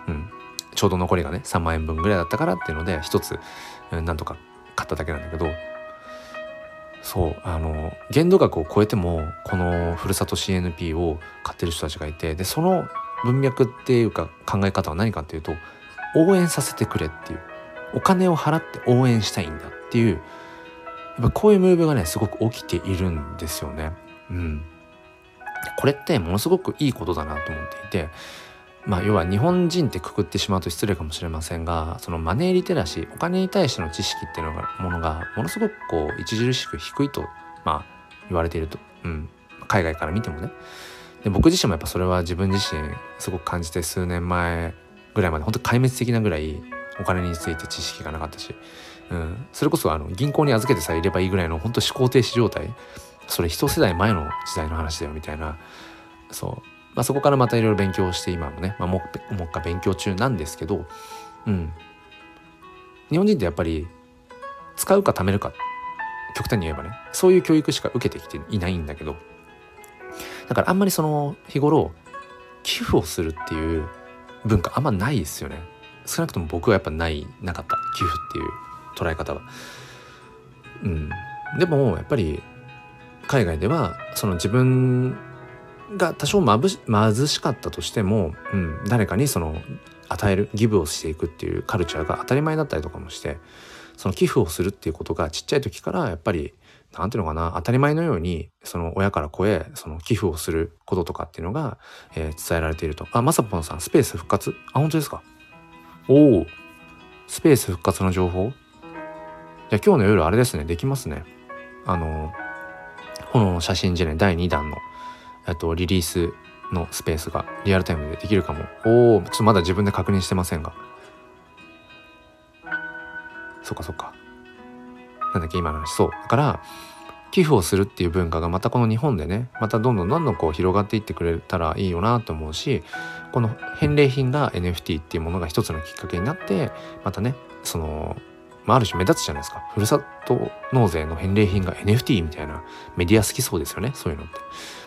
うん、ちょうど残りがね3万円分ぐらいだったからっていうので一つ、うん、なんとか買っただけなんだけどそうあの限度額を超えてもこのふるさと CNP を買ってる人たちがいてでその文脈っていうか考え方は何かっていうと応援させてくれっていう。お金を払って応援したいんだっていうやっぱこういうムーブがねすごく起きているんですよね。うん、これってものすごくいいことだなと思っていてまあ要は日本人ってくくってしまうと失礼かもしれませんがそのマネーリテラシーお金に対しての知識っていうのがものがものすごくこう著しく低いとまあ言われていると、うん、海外から見てもね。で僕自身もやっぱそれは自分自身すごく感じて数年前ぐらいまで本当壊滅的なぐらいお金について知識がなかったし、うん、それこそあの銀行に預けてさえいればいいぐらいの本当思考停止状態。それ一世代前の時代の話だよみたいな。そう、まあ、そこからまたいろいろ勉強して今もね、まあ、もうもう一回勉強中なんですけど。うん。日本人ってやっぱり使うか貯めるか。極端に言えばね。そういう教育しか受けてきていないんだけど。だからあんまりその日頃寄付をするっていう文化あんまないですよね。少なくとも僕はやっぱないなかった。寄付っていう。捉え方は。うん。でもやっぱり海外ではその自分が多少まぶし貧しかったとしても、うん、誰かにその与えるギブをしていくっていうカルチャーが当たり前だったりとかもしてその寄付をするっていうことがちっちゃい時からやっぱり何ていうのかな当たり前のようにその親から子へその寄付をすることとかっていうのが、えー、伝えられていると。あまさぽんさんスペース復活？あ本当ですか？おおスペース復活の情報？じゃあ今日の夜あれですねできますね。あの炎の写真じゃない第2弾のとリリースのスペースがリアルタイムでできるかも。おおちょっとまだ自分で確認してませんが。そっかそっか。なんだっけ今の話。そう。だから寄付をするっていう文化がまたこの日本でねまたどんどんどんどんこう広がっていってくれたらいいよなと思うしこの返礼品が NFT っていうものが一つのきっかけになってまたねその、まあ、ある種目立つじゃないですか。ふるさと納税の返礼品が NFT みたいなメディア好きそうですよねそういうのって、ま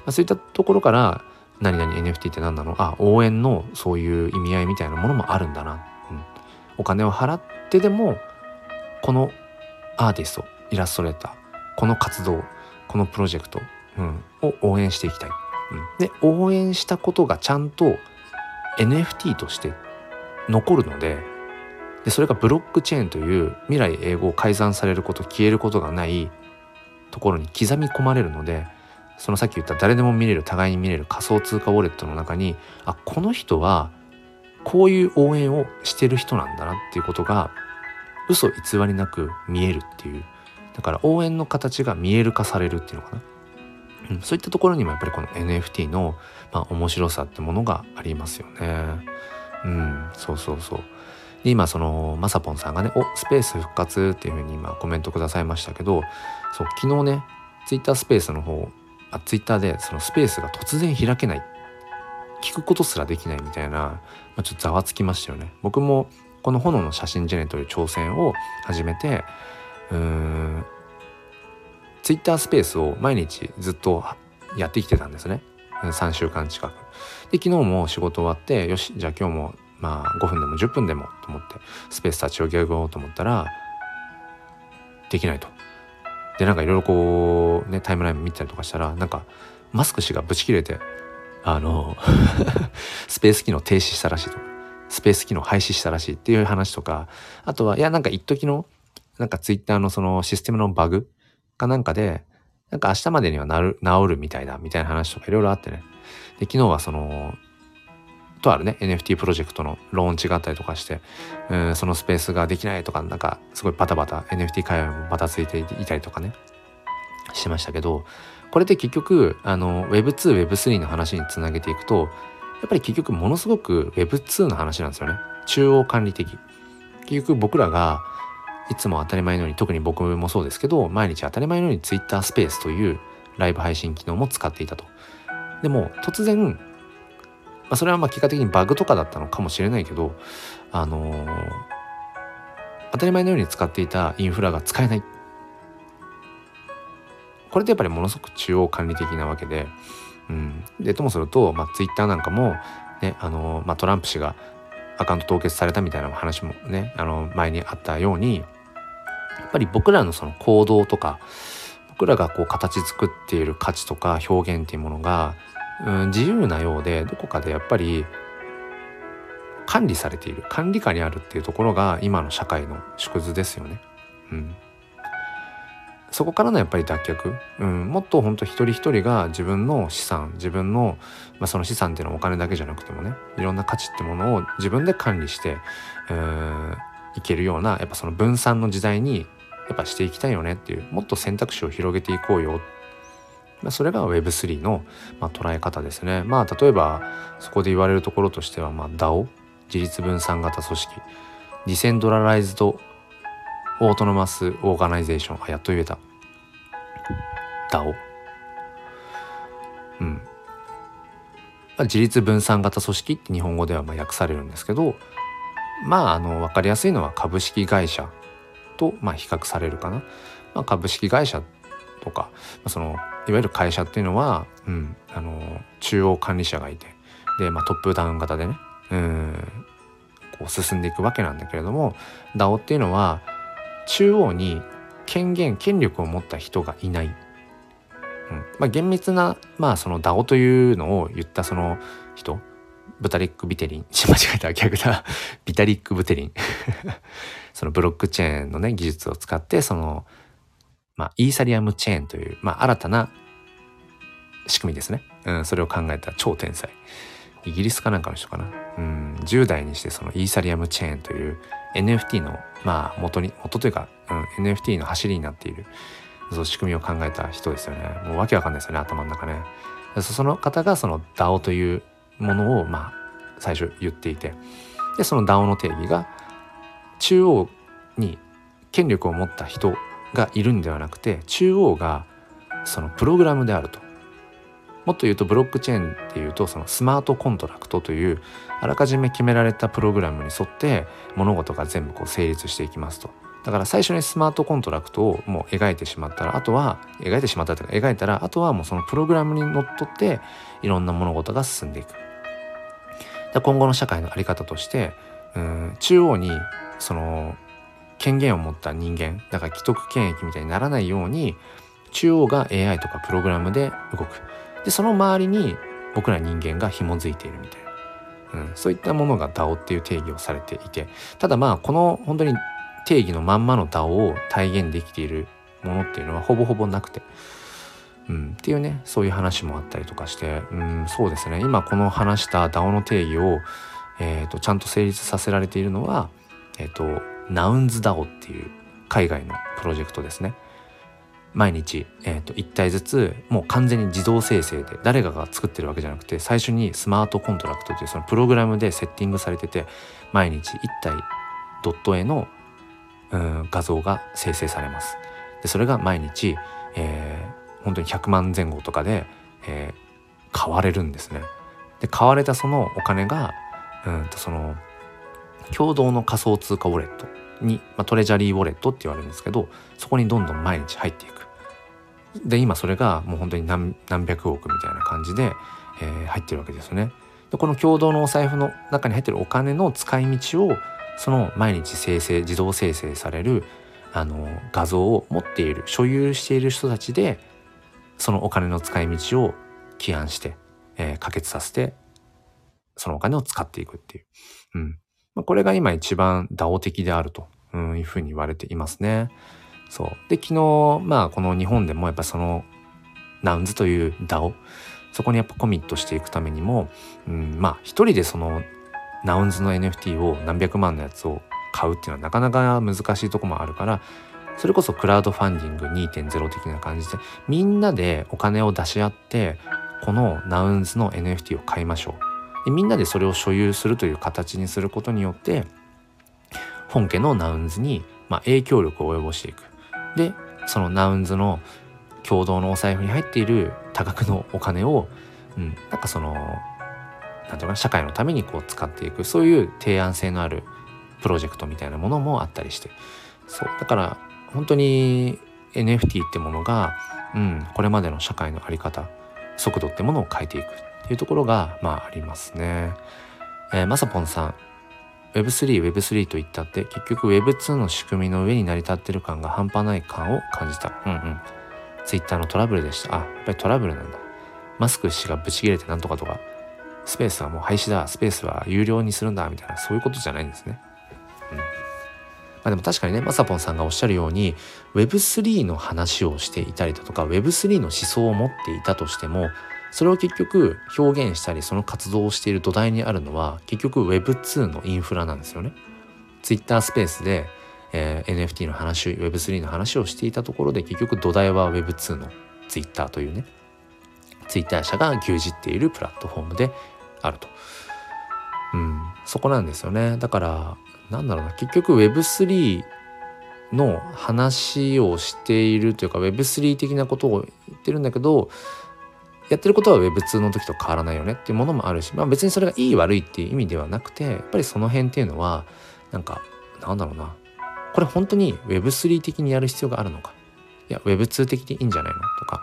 あ、そういったところから何々 NFT って何なの？あ応援のそういう意味合いみたいなものもあるんだな、うん、お金を払ってでもこのアーティストイラストレーターこの活動このプロジェクト、うん、を応援していきたい、うん、で応援したことがちゃんと NFT として残るのででそれがブロックチェーンという未来永劫改ざんされること消えることがないところに刻み込まれるのでそのさっき言った誰でも見れる互いに見れる仮想通貨ウォレットの中にあこの人はこういう応援をしてる人なんだなっていうことが嘘偽りなく見えるっていう。だから応援の形が見える化されるっていうのかな、うん、そういったところにもやっぱりこの NFT の、まあ、面白さってものがありますよね。うんそうそうそう。で今そのまさぽんさんがね「おスペース復活」っていうふうに今コメントくださいましたけどそう昨日ねツイッタースペースの方あツイッターでそのスペースが突然開けない。聞くことすらできないみたいな、まあ、ちょっとざわつきましたよね。僕もこの炎の写真ジェネという挑戦を始めてうーんツイッタースペースを毎日ずっとやってきてたんですね。3週間近く。で昨日も仕事終わってよしじゃあ今日もまあ5分でも10分でもと思ってスペース立ち上げようと思ったらできないと。でなんかいろいろこうねタイムライン見たりとかしたらなんかマスク氏がブチ切れてあの スペース機能停止したらしいと。かスペース機能廃止したらしいっていう話とかあとはいやなんか一時のなんかツイッターのそのシステムのバグかなんかでなんか明日までにはなる治るみたいだみたいな話とかいろいろあってね。で昨日はそのとあるね NFT プロジェクトのローンチがあったりとかして、うん、そのスペースができないとかなんかすごいバタバタ NFT 界隈もバタついていたりとかねしてましたけどこれで結局あの Web2Web3 の話につなげていくとやっぱり結局ものすごく Web2 の話なんですよね。中央管理的。結局僕らがいつも当たり前のように特に僕もそうですけど毎日当たり前のように Twitter スペースというライブ配信機能も使っていたと。でも突然あ、それはまあ結果的にバグとかだったのかもしれないけど、あのー、当たり前のように使っていたインフラが使えない。これってやっぱりものすごく中央管理的なわけで、うん、でともすると、まあ、ツイッターなんかも、ねあのー、まあ、トランプ氏がアカウント凍結されたみたいな話もね、あの前にあったようにやっぱり僕らのその行動とか僕らがこう形作っている価値とか表現っていうものがうん、自由なようでどこかでやっぱり管理されている管理下にあるっていうところが今の社会の縮図ですよね。うん、そこからのやっぱり脱却、うん、もっと本当一人一人が自分の資産自分の、まあ、その資産っていうのはお金だけじゃなくてもねいろんな価値ってものを自分で管理してうんいけるようなやっぱその分散の時代にやっぱしていきたいよねっていうもっと選択肢を広げていこうよまあ、それが Web3 の、まあ、捉え方ですね。まあ例えばそこで言われるところとしては、まあ、DAO 自立分散型組織 decentralized autonomous organization あやっと言えた。DAO うん。自立分散型組織って日本語ではまあ訳されるんですけどまああの分かりやすいのは株式会社とまあ比較されるかな、まあ、株式会社とかそのいわゆる会社っていうのは、うん、あの中央管理者がいてで、まあ、トップダウン型でねうんこう進んでいくわけなんだけれども DAO っていうのは中央に権限権力を持った人がいない、うんまあ、厳密な、まあ、その DAO というのを言ったその人ブタリック・ビテリン。間違えた逆だ。ビタリック・ブテリン。そのブロックチェーンのね技術を使ってそのまあ、イーサリアムチェーンという、まあ、新たな仕組みですね。うん、それを考えた超天才。イギリスかなんかの人かな。うん、10代にしてそのイーサリアムチェーンという NFT の、まあ、元に、元というか、うん、NFT の走りになっている、その仕組みを考えた人ですよね。もうわけわかんないですよね、頭の中ね。その方がその DAO というものを、まあ、最初言っていて、で、その DAO の定義が、中央に権力を持った人がいるんではなくて中央がそのプログラムであるともっと言うとブロックチェーンっていうとそのスマートコントラクトというあらかじめ決められたプログラムに沿って物事が全部こう成立していきますと。だから最初にスマートコントラクトをもう描いてしまったらあとは描いてしまったというか描いたらあとはもうそのプログラムにのっとっていろんな物事が進んでいく。今後の社会の在り方としてうん中央にその権限を持った人間だから既得権益みたいにならないように中央が AI とかプログラムで動くでその周りに僕ら人間が紐づいているみたいな、うん、そういったものが DAO っていう定義をされていて。ただまあこの本当に定義のまんまの DAO を体現できているものっていうのはほぼほぼなくて、うん、っていうねそういう話もあったりとかして、うん、そうですね。今この話した DAO の定義を、えーと、ちゃんと成立させられているのは、えーと、ナウンズ DAO っていう海外のプロジェクトですね。毎日、えーと、1体ずつもう完全に自動生成で誰かが作ってるわけじゃなくて最初にスマートコントラクトというそのプログラムでセッティングされてて毎日1体ドット絵の、うん、画像が生成されます。でそれが毎日、えー、本当に100万前後とかで、えー、買われるんですね。で買われたそのお金がうんとその共同の仮想通貨ウォレットに、まあ、トレジャリーウォレットって言われるんですけどそこにどんどん毎日入っていく。で今それがもう本当に何百億みたいな感じで、えー、入ってるわけですよね。でこの共同のお財布の中に入ってるお金の使い道をその毎日生成自動生成されるあの画像を持っている所有している人たちでそのお金の使い道を起案して、えー、可決させてそのお金を使っていくっていう。うんまあ、これが今一番 DAO 的であるというふうに言われていますね。そう。で、昨日、まあこの日本でもやっぱそのナウンズという DAO、そこにやっぱコミットしていくためにも、うん、まあ一人でそのナウンズの NFT を何百万のやつを買うっていうのはなかなか難しいとこもあるからそれこそクラウドファンディング2.0的な感じでみんなでお金を出し合ってこのナウンズの NFT を買いましょうでみんなでそれを所有するという形にすることによって本家のナウンズに、まあ、影響力を及ぼしていくでそのナウンズの共同のお財布に入っている多額のお金を、うん、なんかそのなんていうかな社会のためにこう使っていくそういう提案性のあるプロジェクトみたいなものもあったりしてそうだから本当に NFT ってものが、うん、これまでの社会の在り方速度ってものを変えていくっていうところがまあありますね。えー、まさぽんさん Web3、Web3 といったって結局 Web2 の仕組みの上に成り立ってる感が半端ない感を感じた。うんうん。Twitter のトラブルでした。あ、やっぱりトラブルなんだ。マスク氏がブチ切れてなんとかとか、スペースはもう廃止だ、スペースは有料にするんだ、みたいな、そういうことじゃないんですね。うん。まあでも確かにね、まさぽんさんがおっしゃるように Web3 の話をしていたりだとか Web3 の思想を持っていたとしてもそれを結局表現したりその活動をしている土台にあるのは結局 Web2 のインフラなんですよね。Twitter スペースで、えー、NFT の話 Web3 の話をしていたところで結局土台は Web2 の Twitter というね Twitter 社が牛耳っているプラットフォームであると。うん、そこなんですよね。だからなんだろうな結局 Web3 の話をしているというか Web3 的なことを言ってるんだけどやってることは Web2 の時と変わらないよねっていうものもあるし、まあ、別にそれがいい悪いっていう意味ではなくてやっぱりその辺っていうのはなんかなんだろうな。これ本当に Web3 的にやる必要があるのか。いや Web2 的でいいんじゃないのとか、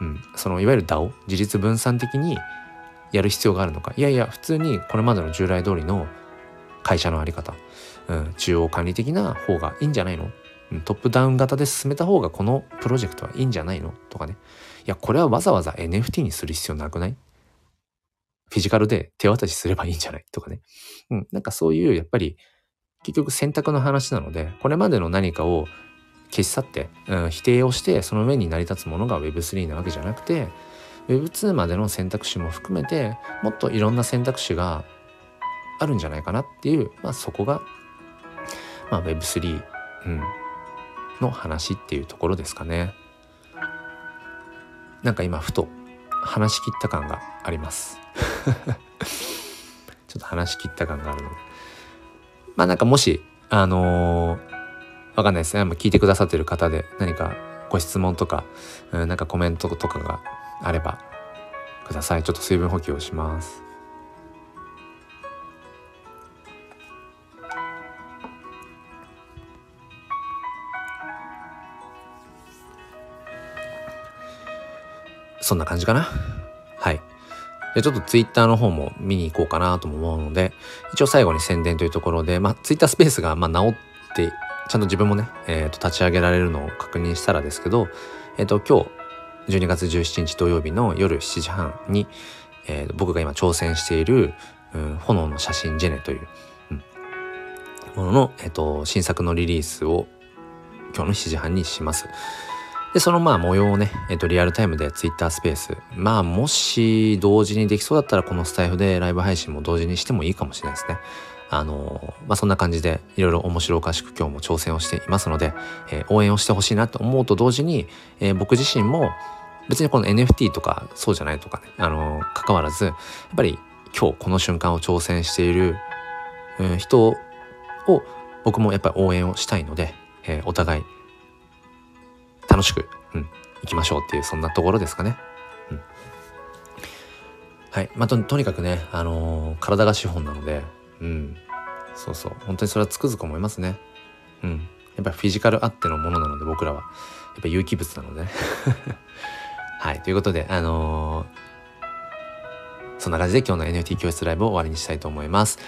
うん、そのいわゆる DAO 自立分散的にやる必要があるのか。いやいや普通にこれまでの従来通りの会社の在り方、うん、中央管理的な方がいいんじゃないの。トップダウン型で進めた方がこのプロジェクトはいいんじゃないのとかね。や、これはわざわざ NFT にする必要なくない？フィジカルで手渡しすればいいんじゃない？とかね。うん。なんかそういう、やっぱり、結局選択の話なので、これまでの何かを消し去って、うん、否定をして、その上に成り立つものが Web3 なわけじゃなくて、Web2 までの選択肢も含めて、もっといろんな選択肢があるんじゃないかなっていう、まあそこが、まあ Web3、うん、の話っていうところですかね。なんか今ふと話し切った感があります。ちょっと話し切った感があるので。まあなんかもしあのー、わかんないですね。聞いてくださってる方で何かご質問とか、うん、なんかコメントとかがあればください。ちょっと水分補給をします。そんな感じかな？はいでちょっとツイッターの方も見に行こうかなとも思うので一応最後に宣伝というところで、まあ、ツイッタースペースがまあ治ってちゃんと自分もね、えー、と立ち上げられるのを確認したらですけど、えっ、ー、と今日12月17日土曜日の夜7時半に、えー、僕が今挑戦している、うん、炎の写真ジェネという、うん、ものの、えっ、ー、と新作のリリースを今日の7時半にします。で、そのまあ模様をね、えっ、と、リアルタイムで Twitter スペース。まあ、もし同時にできそうだったら、このスタイフでライブ配信も同時にしてもいいかもしれないですね。あのまあ、そんな感じでいろいろ面白おかしく今日も挑戦をしていますので、えー、応援をしてほしいなと思うと同時に、えー、僕自身も別にこの NFT とかそうじゃないとかね、あの関わらずやっぱり今日この瞬間を挑戦している、うん、人を僕もやっぱり応援をしたいので、えー、お互い楽しく、うん、行きましょうっていうそんなところですかね。うん、はい。まあ、ととにかくね、あのー、体が資本なので、うん。そうそう。本当にそれはつくづく思いますね。うん。やっぱフィジカルあってのものなので僕らは。やっぱ有機物なのでね。はい。ということで、あのー、そんな感じで今日の NFT 教室ライブを終わりにしたいと思います。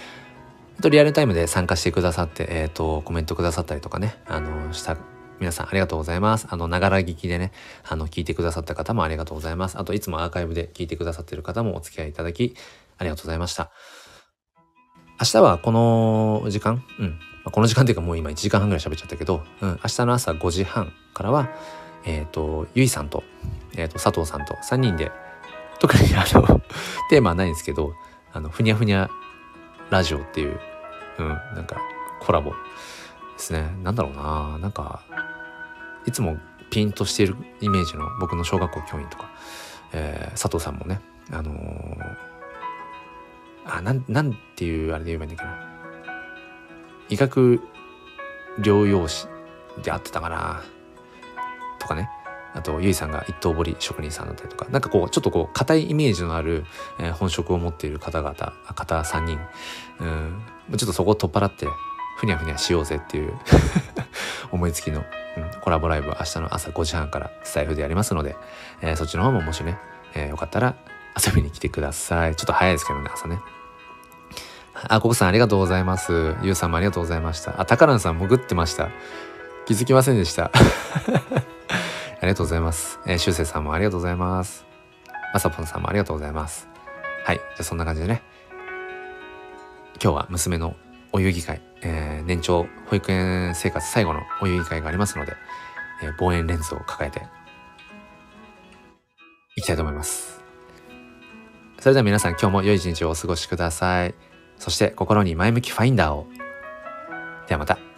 とリアルタイムで参加してくださって、えっ、ー、と、コメントくださったりとかね、あのー、した皆さんありがとうございます。あの、ながら聞きでね、あの、聞いてくださった方もありがとうございます。あと、いつもアーカイブで聞いてくださってる方もお付き合いいただき、ありがとうございました。明日はこの時間、うん。この時間っていうかもう今1時間半ぐらい喋っちゃったけど、うん、明日の朝5時半からは、えっ、ー、と、ゆいさんと、えっ、ー、と、佐藤さんと3人で、特にあの テーマはないんですけど、あの、ふにゃふにゃラジオっていう、うん、なんかコラボですね。なんだろうななんか、いつもピンとしているイメージの僕の小学校教員とか、えー、佐藤さんもね、あのーあなんなんていうあれで言えばいいんだけど医学療養士であってたかなとかね。あとゆいさんが一刀彫り職人さんだったりとか。なんかこうちょっとこう硬いイメージのある、えー、本職を持っている方々方3人。うん。ちょっとそこを取っ払ってふにゃふにゃしようぜっていう 思いつきの、うん、コラボライブ明日の朝5時半からスタイフでやりますので、えー、そっちの方ももしね、えー、よかったら遊びに来てくださいちょっと早いですけどね朝ねあ、ココさんありがとうございます。ゆうさんもありがとうございました。あ、タカランさん潜ってました。気づきませんでした。ありがとうございます。えー、しゅうせいさんもありがとうございます。まさぽんさんもありがとうございます。はい。じゃあそんな感じでね。今日は娘のお遊戯会、えー、年長保育園生活最後のお遊戯会がありますので、え、望遠レンズを抱えていきたいと思います。それでは皆さん今日も良い一日をお過ごしください。そして心に前向きファインダーを。ではまた。